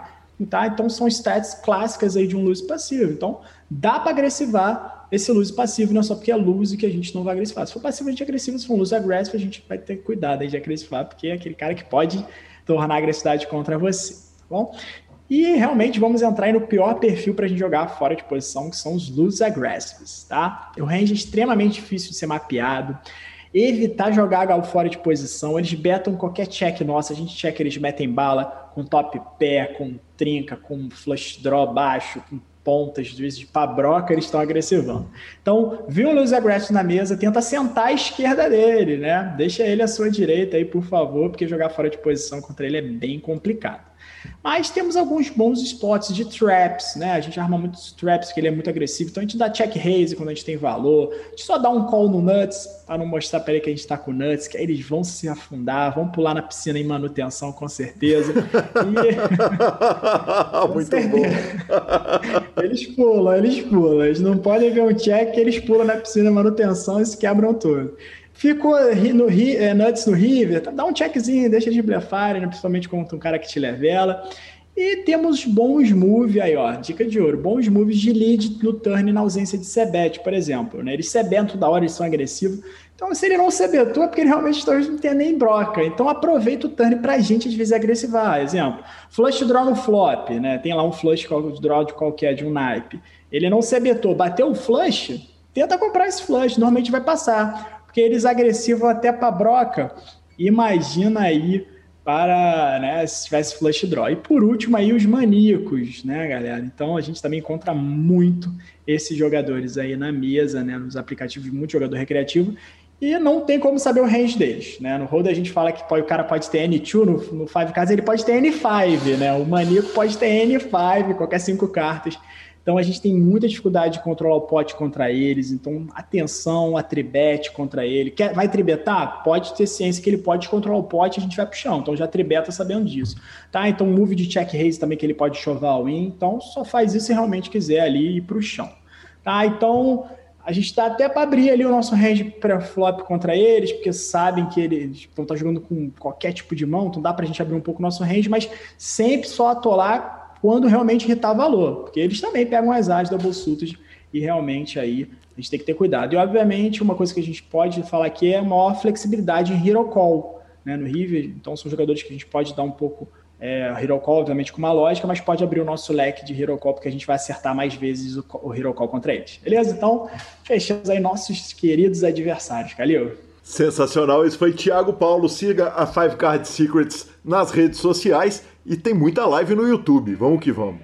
Tá? Então são stats clássicas aí de um lose passivo. Então dá para agressivar esse lose passivo não é só porque é lose que a gente não vai agressivar. Se for passivo, a gente é agressivo. Se for lose agressivo, a gente vai ter cuidado aí de agressivar, porque é aquele cara que pode tornar a agressividade contra você, tá bom? E realmente vamos entrar no pior perfil para a gente jogar fora de posição, que são os lose aggressives, tá? O range é extremamente difícil de ser mapeado. Evitar jogar gal fora de posição, eles betam qualquer check nosso, a gente check, eles metem bala com top pé, com trinca, com flush draw baixo, com pontas, vezes de pabroca, eles estão agressivando. Então, viu o Lewis Aggressive na mesa, tenta sentar à esquerda dele, né? Deixa ele à sua direita aí, por favor, porque jogar fora de posição contra ele é bem complicado. Mas temos alguns bons spots de traps, né? A gente arma muitos traps, que ele é muito agressivo. Então a gente dá check raise quando a gente tem valor. A gente só dá um call no nuts, para não mostrar para ele que a gente está com nuts, que aí eles vão se afundar, vão pular na piscina em manutenção, com certeza. E... muito bom. eles pulam, eles pulam. Eles não podem ver um check, eles pulam na piscina em manutenção e se quebram todo. Ficou no, é, Nuts no River, tá, dá um checkzinho, deixa de blefarem, né, principalmente contra um cara que te levela. E temos bons moves aí, ó, dica de ouro, bons moves de lead no turn na ausência de sebet, por exemplo. Né? Eles sebetam toda hora, eles são agressivos. Então, se ele não sebetou, é porque ele realmente não tenha nem broca. Então, aproveita o turn pra gente, às vezes, agressivar. Exemplo, flush draw no flop, né? Tem lá um flush draw de qualquer, de um naipe. Ele não sebetou, bateu o flush, tenta comprar esse flush, normalmente vai passar. Porque eles agressivam até pra broca. Imagina aí para, né, se tivesse flush draw. E por último aí os maníacos, né, galera? Então a gente também encontra muito esses jogadores aí na mesa, né, nos aplicativos muito jogador recreativo. E não tem como saber o range deles, né? No Road a gente fala que pode, o cara pode ter N2, no, no Five Cards ele pode ter N5, né? O maníaco pode ter N5, qualquer cinco cartas. Então a gente tem muita dificuldade de controlar o pote contra eles. Então, atenção, a tribete contra ele. Quer, vai tribetar? Pode ter ciência que ele pode controlar o pote e a gente vai pro chão. Então já tribeta sabendo disso. Tá? Então, move de check raise também que ele pode chovar o in. Então, só faz isso se realmente quiser ali ir pro chão. Tá? Então, a gente está até para abrir ali o nosso range pré-flop contra eles, porque sabem que eles estar tá jogando com qualquer tipo de mão, então dá para a gente abrir um pouco o nosso range, mas sempre só atolar quando realmente irritar valor, porque eles também pegam as áreas da Bolsutas e realmente aí a gente tem que ter cuidado. E obviamente uma coisa que a gente pode falar aqui é maior flexibilidade em hero call, né, no River, então são jogadores que a gente pode dar um pouco é, Hero Call, obviamente, com uma lógica, mas pode abrir o nosso leque de Hero Call, porque a gente vai acertar mais vezes o, o Hero Call contra eles. Beleza? Então, fechamos aí nossos queridos adversários. Calil? Sensacional. Esse foi Thiago Paulo. Siga a Five Card Secrets nas redes sociais e tem muita live no YouTube. Vamos que vamos.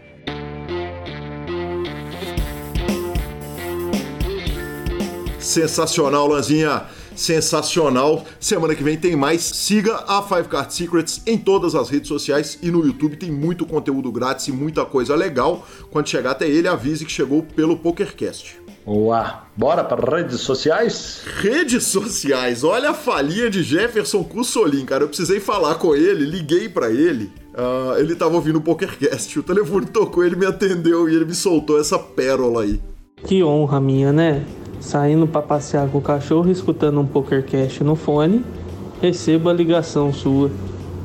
Sensacional, Lanzinha. Sensacional. Semana que vem tem mais. Siga a Five Card Secrets em todas as redes sociais e no YouTube tem muito conteúdo grátis e muita coisa legal. Quando chegar até ele, avise que chegou pelo PokerCast. Boa. Bora para redes sociais? Redes sociais. Olha a falinha de Jefferson Cussolin, cara. Eu precisei falar com ele, liguei para ele. Uh, ele tava ouvindo o PokerCast. O telefone tocou, ele me atendeu e ele me soltou essa pérola aí. Que honra minha, né? Saindo para passear com o cachorro, escutando um PokerCast no fone, recebo a ligação sua.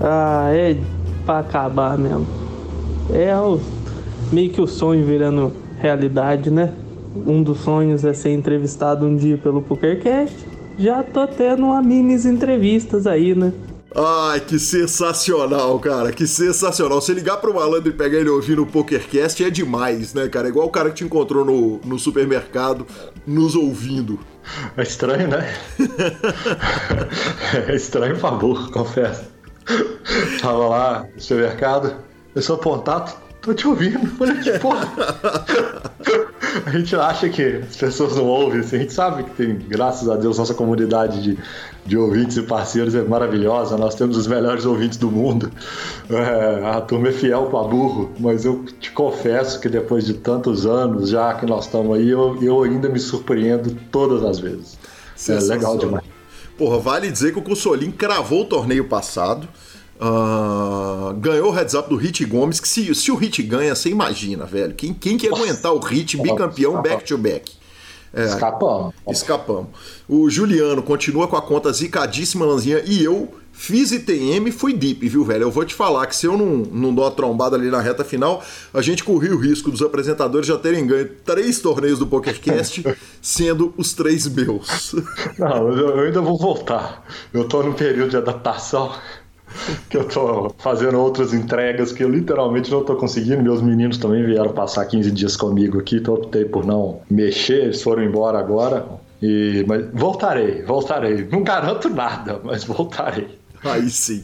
Ah, é para acabar mesmo. É o, meio que o sonho virando realidade, né? Um dos sonhos é ser entrevistado um dia pelo PokerCast. Já tô tendo uma minis entrevistas aí, né? Ai, que sensacional, cara, que sensacional. Se ligar pro malandro e pegar ele ouvindo o PokerCast é demais, né, cara? É igual o cara que te encontrou no, no supermercado nos ouvindo. É estranho, né? é estranho, por favor, confesso. Tava lá no supermercado, eu sou apontado, tô te ouvindo. Olha que porra. a gente acha que as pessoas não ouvem, assim. a gente sabe que tem, graças a Deus, nossa comunidade de, de ouvintes e parceiros é maravilhosa, nós temos os melhores ouvintes do mundo. É, a turma é fiel para burro, mas eu te confesso que depois de tantos anos já que nós estamos aí, eu, eu ainda me surpreendo todas as vezes. É legal demais. Porra, vale dizer que o Cussolim cravou o torneio passado. Uh, ganhou o heads up do Hit Gomes, que se, se o Hit ganha, você imagina, velho. Quem, quem que aguentar o Hit bicampeão back-to-back? É, escapamos. Escapamos. O Juliano continua com a conta zicadíssima, Lanzinha, e eu fiz ITM fui deep, viu, velho? Eu vou te falar que se eu não, não dou a trombada ali na reta final, a gente corria o risco dos apresentadores já terem ganho três torneios do PokerCast, sendo os três meus. Não, eu ainda vou voltar. Eu tô num período de adaptação que eu tô fazendo outras entregas que eu literalmente não tô conseguindo. Meus meninos também vieram passar 15 dias comigo aqui, então optei por não mexer, eles foram embora agora. E, mas voltarei, voltarei. Não garanto nada, mas voltarei. Aí sim,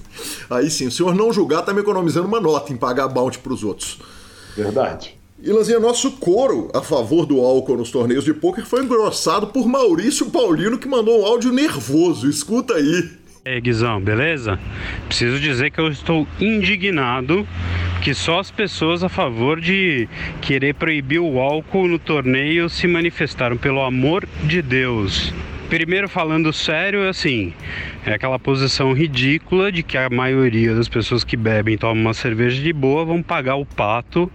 aí sim. O senhor não julgar tá me economizando uma nota em pagar bounty pros outros. Verdade. E Lanzinha, nosso coro a favor do álcool nos torneios de pôquer foi engrossado por Maurício Paulino, que mandou um áudio nervoso. Escuta aí. É, Guizão, beleza? Preciso dizer que eu estou indignado que só as pessoas a favor de querer proibir o álcool no torneio se manifestaram, pelo amor de Deus. Primeiro, falando sério, assim, é aquela posição ridícula de que a maioria das pessoas que bebem tomam uma cerveja de boa vão pagar o pato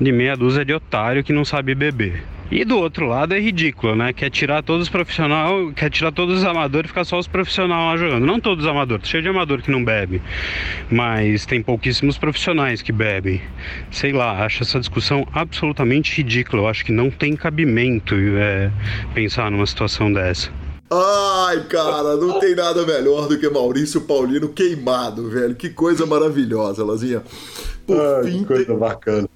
de meia dúzia de otário que não sabe beber. E do outro lado é ridículo, né? Quer tirar todos os profissionais, quer tirar todos os amadores e ficar só os profissionais lá jogando. Não todos os amadores, cheio de amador que não bebe. Mas tem pouquíssimos profissionais que bebem. Sei lá, acho essa discussão absolutamente ridícula. Eu acho que não tem cabimento é, pensar numa situação dessa. Ai, cara, não tem nada melhor do que Maurício Paulino queimado, velho. Que coisa maravilhosa, Lazinha. Por Ai, fim, que coisa bacana.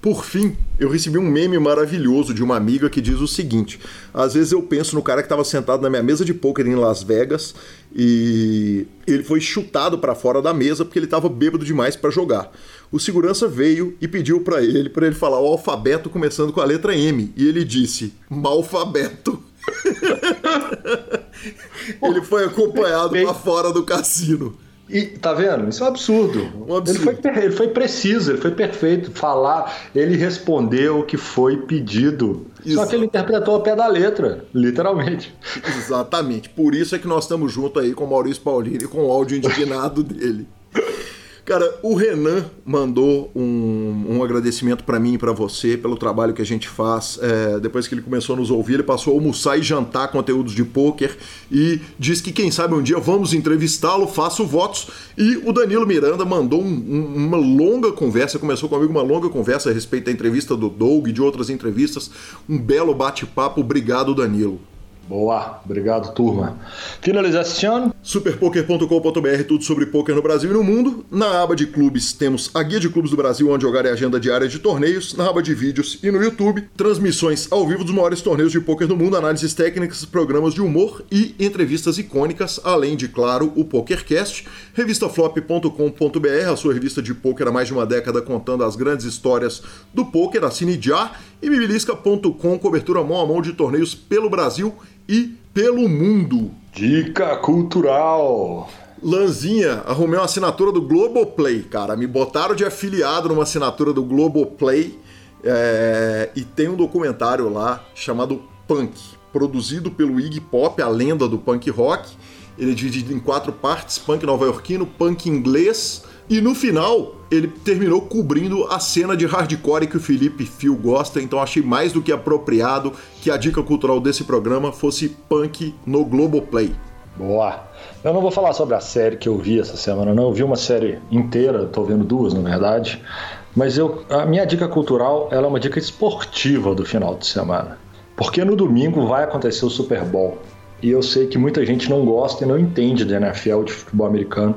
Por fim, eu recebi um meme maravilhoso de uma amiga que diz o seguinte: às vezes eu penso no cara que estava sentado na minha mesa de pôquer em Las Vegas e ele foi chutado para fora da mesa porque ele estava bêbado demais para jogar. O segurança veio e pediu para ele para ele falar o alfabeto começando com a letra M e ele disse: malfabeto. ele foi acompanhado para fora do cassino. E tá vendo? Isso é um absurdo. Um absurdo. Ele, foi, ele foi preciso, ele foi perfeito. Falar, ele respondeu o que foi pedido. Só que ele interpretou a pé da letra, literalmente. Exatamente. Por isso é que nós estamos juntos aí com o Maurício Paulino e com o áudio indignado dele. Cara, o Renan mandou um, um agradecimento para mim e para você pelo trabalho que a gente faz. É, depois que ele começou a nos ouvir, ele passou a almoçar e jantar conteúdos de pôquer e diz que quem sabe um dia vamos entrevistá-lo, faço votos. E o Danilo Miranda mandou um, um, uma longa conversa, começou comigo uma longa conversa a respeito da entrevista do Doug e de outras entrevistas. Um belo bate-papo. Obrigado, Danilo. Boa, obrigado turma. Finalização. Superpoker.com.br, tudo sobre poker no Brasil e no mundo. Na aba de clubes temos a guia de clubes do Brasil, onde jogar é agenda diária de torneios. Na aba de vídeos e no YouTube, transmissões ao vivo dos maiores torneios de poker do mundo, análises técnicas, programas de humor e entrevistas icônicas, além de, claro, o PokerCast. Revistaflop.com.br, a sua revista de poker há mais de uma década contando as grandes histórias do poker. Assine já. E bibilisca.com, cobertura mão a mão de torneios pelo Brasil e pelo mundo. Dica cultural. Lanzinha, arrumei uma assinatura do Globoplay, cara. Me botaram de afiliado numa assinatura do Globoplay é... e tem um documentário lá chamado Punk, produzido pelo Iggy Pop, a lenda do punk rock. Ele é dividido em quatro partes: punk nova-iorquino, punk inglês, e no final, ele terminou cobrindo a cena de hardcore que o Felipe Fio gosta, então achei mais do que apropriado que a dica cultural desse programa fosse punk no Globoplay. Boa! Eu não vou falar sobre a série que eu vi essa semana, não. Eu vi uma série inteira, tô vendo duas, na verdade. Mas eu, a minha dica cultural ela é uma dica esportiva do final de semana. Porque no domingo vai acontecer o Super Bowl. E eu sei que muita gente não gosta e não entende de NFL, de futebol americano.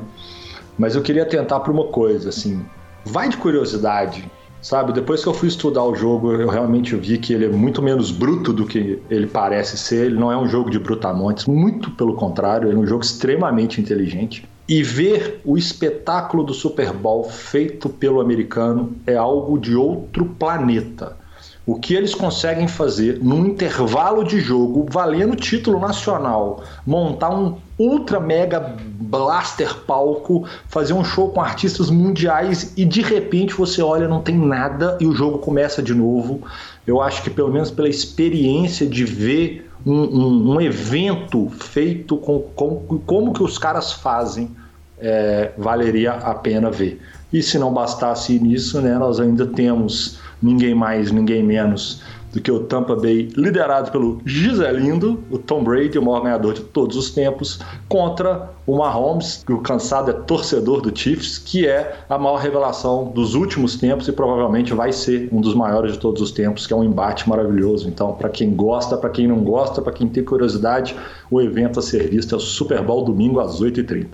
Mas eu queria tentar para uma coisa, assim, vai de curiosidade, sabe? Depois que eu fui estudar o jogo, eu realmente vi que ele é muito menos bruto do que ele parece ser. Ele não é um jogo de brutamontes, muito pelo contrário, ele é um jogo extremamente inteligente. E ver o espetáculo do Super Bowl feito pelo americano é algo de outro planeta. O que eles conseguem fazer num intervalo de jogo, valendo título nacional, montar um ultra mega blaster palco, fazer um show com artistas mundiais e de repente você olha, não tem nada e o jogo começa de novo. Eu acho que pelo menos pela experiência de ver um, um, um evento feito com, com, como que os caras fazem, é, valeria a pena ver. E se não bastasse nisso, né, nós ainda temos ninguém mais, ninguém menos do que o Tampa Bay, liderado pelo Giselindo, o Tom Brady, o maior ganhador de todos os tempos, contra o Mahomes, que o cansado é torcedor do Chiefs, que é a maior revelação dos últimos tempos e provavelmente vai ser um dos maiores de todos os tempos, que é um embate maravilhoso. Então, para quem gosta, para quem não gosta, para quem tem curiosidade, o evento a ser visto é o Super Bowl domingo às 8h30.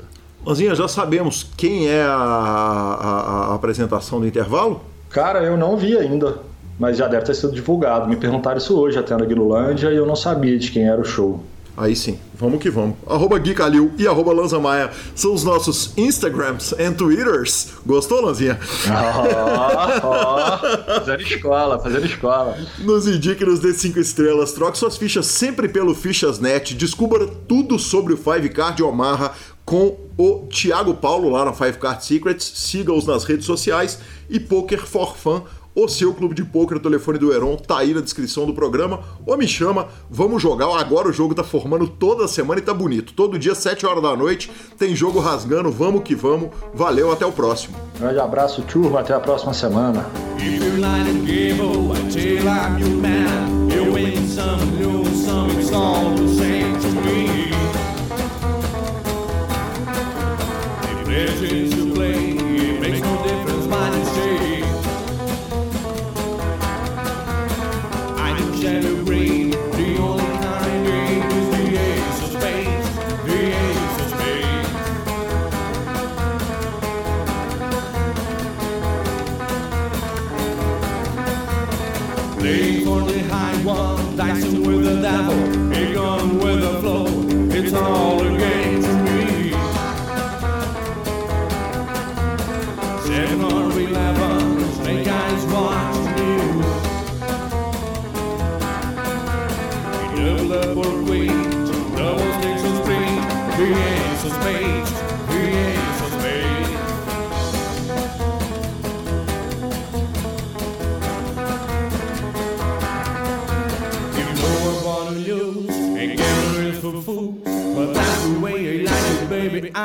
Ozinha, já sabemos quem é a, a, a apresentação do intervalo? Cara, eu não vi ainda, mas já deve ter sido divulgado. Me perguntaram isso hoje até na Guilulândia e eu não sabia de quem era o show. Aí sim, vamos que vamos. Arroba Gui Calil e arroba Lanza Maia são os nossos Instagrams e Twitters. Gostou, Lanzinha? Ó, ó, fazendo escola, fazendo escola. Nos indique, nos dê 5 estrelas, troque suas fichas sempre pelo Fichas.net, descubra tudo sobre o Five Card Omaha com o Thiago Paulo lá na Five Card Secrets, siga-os nas redes sociais e Poker for Fun o seu clube de pôquer, o telefone do Heron tá aí na descrição do programa, ou me chama, vamos jogar. Agora o jogo tá formando toda semana e tá bonito. Todo dia, 7 horas da noite, tem jogo rasgando, vamos que vamos. Valeu, até o próximo. Grande abraço, turma, até a próxima semana.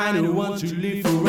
I don't want to live forever.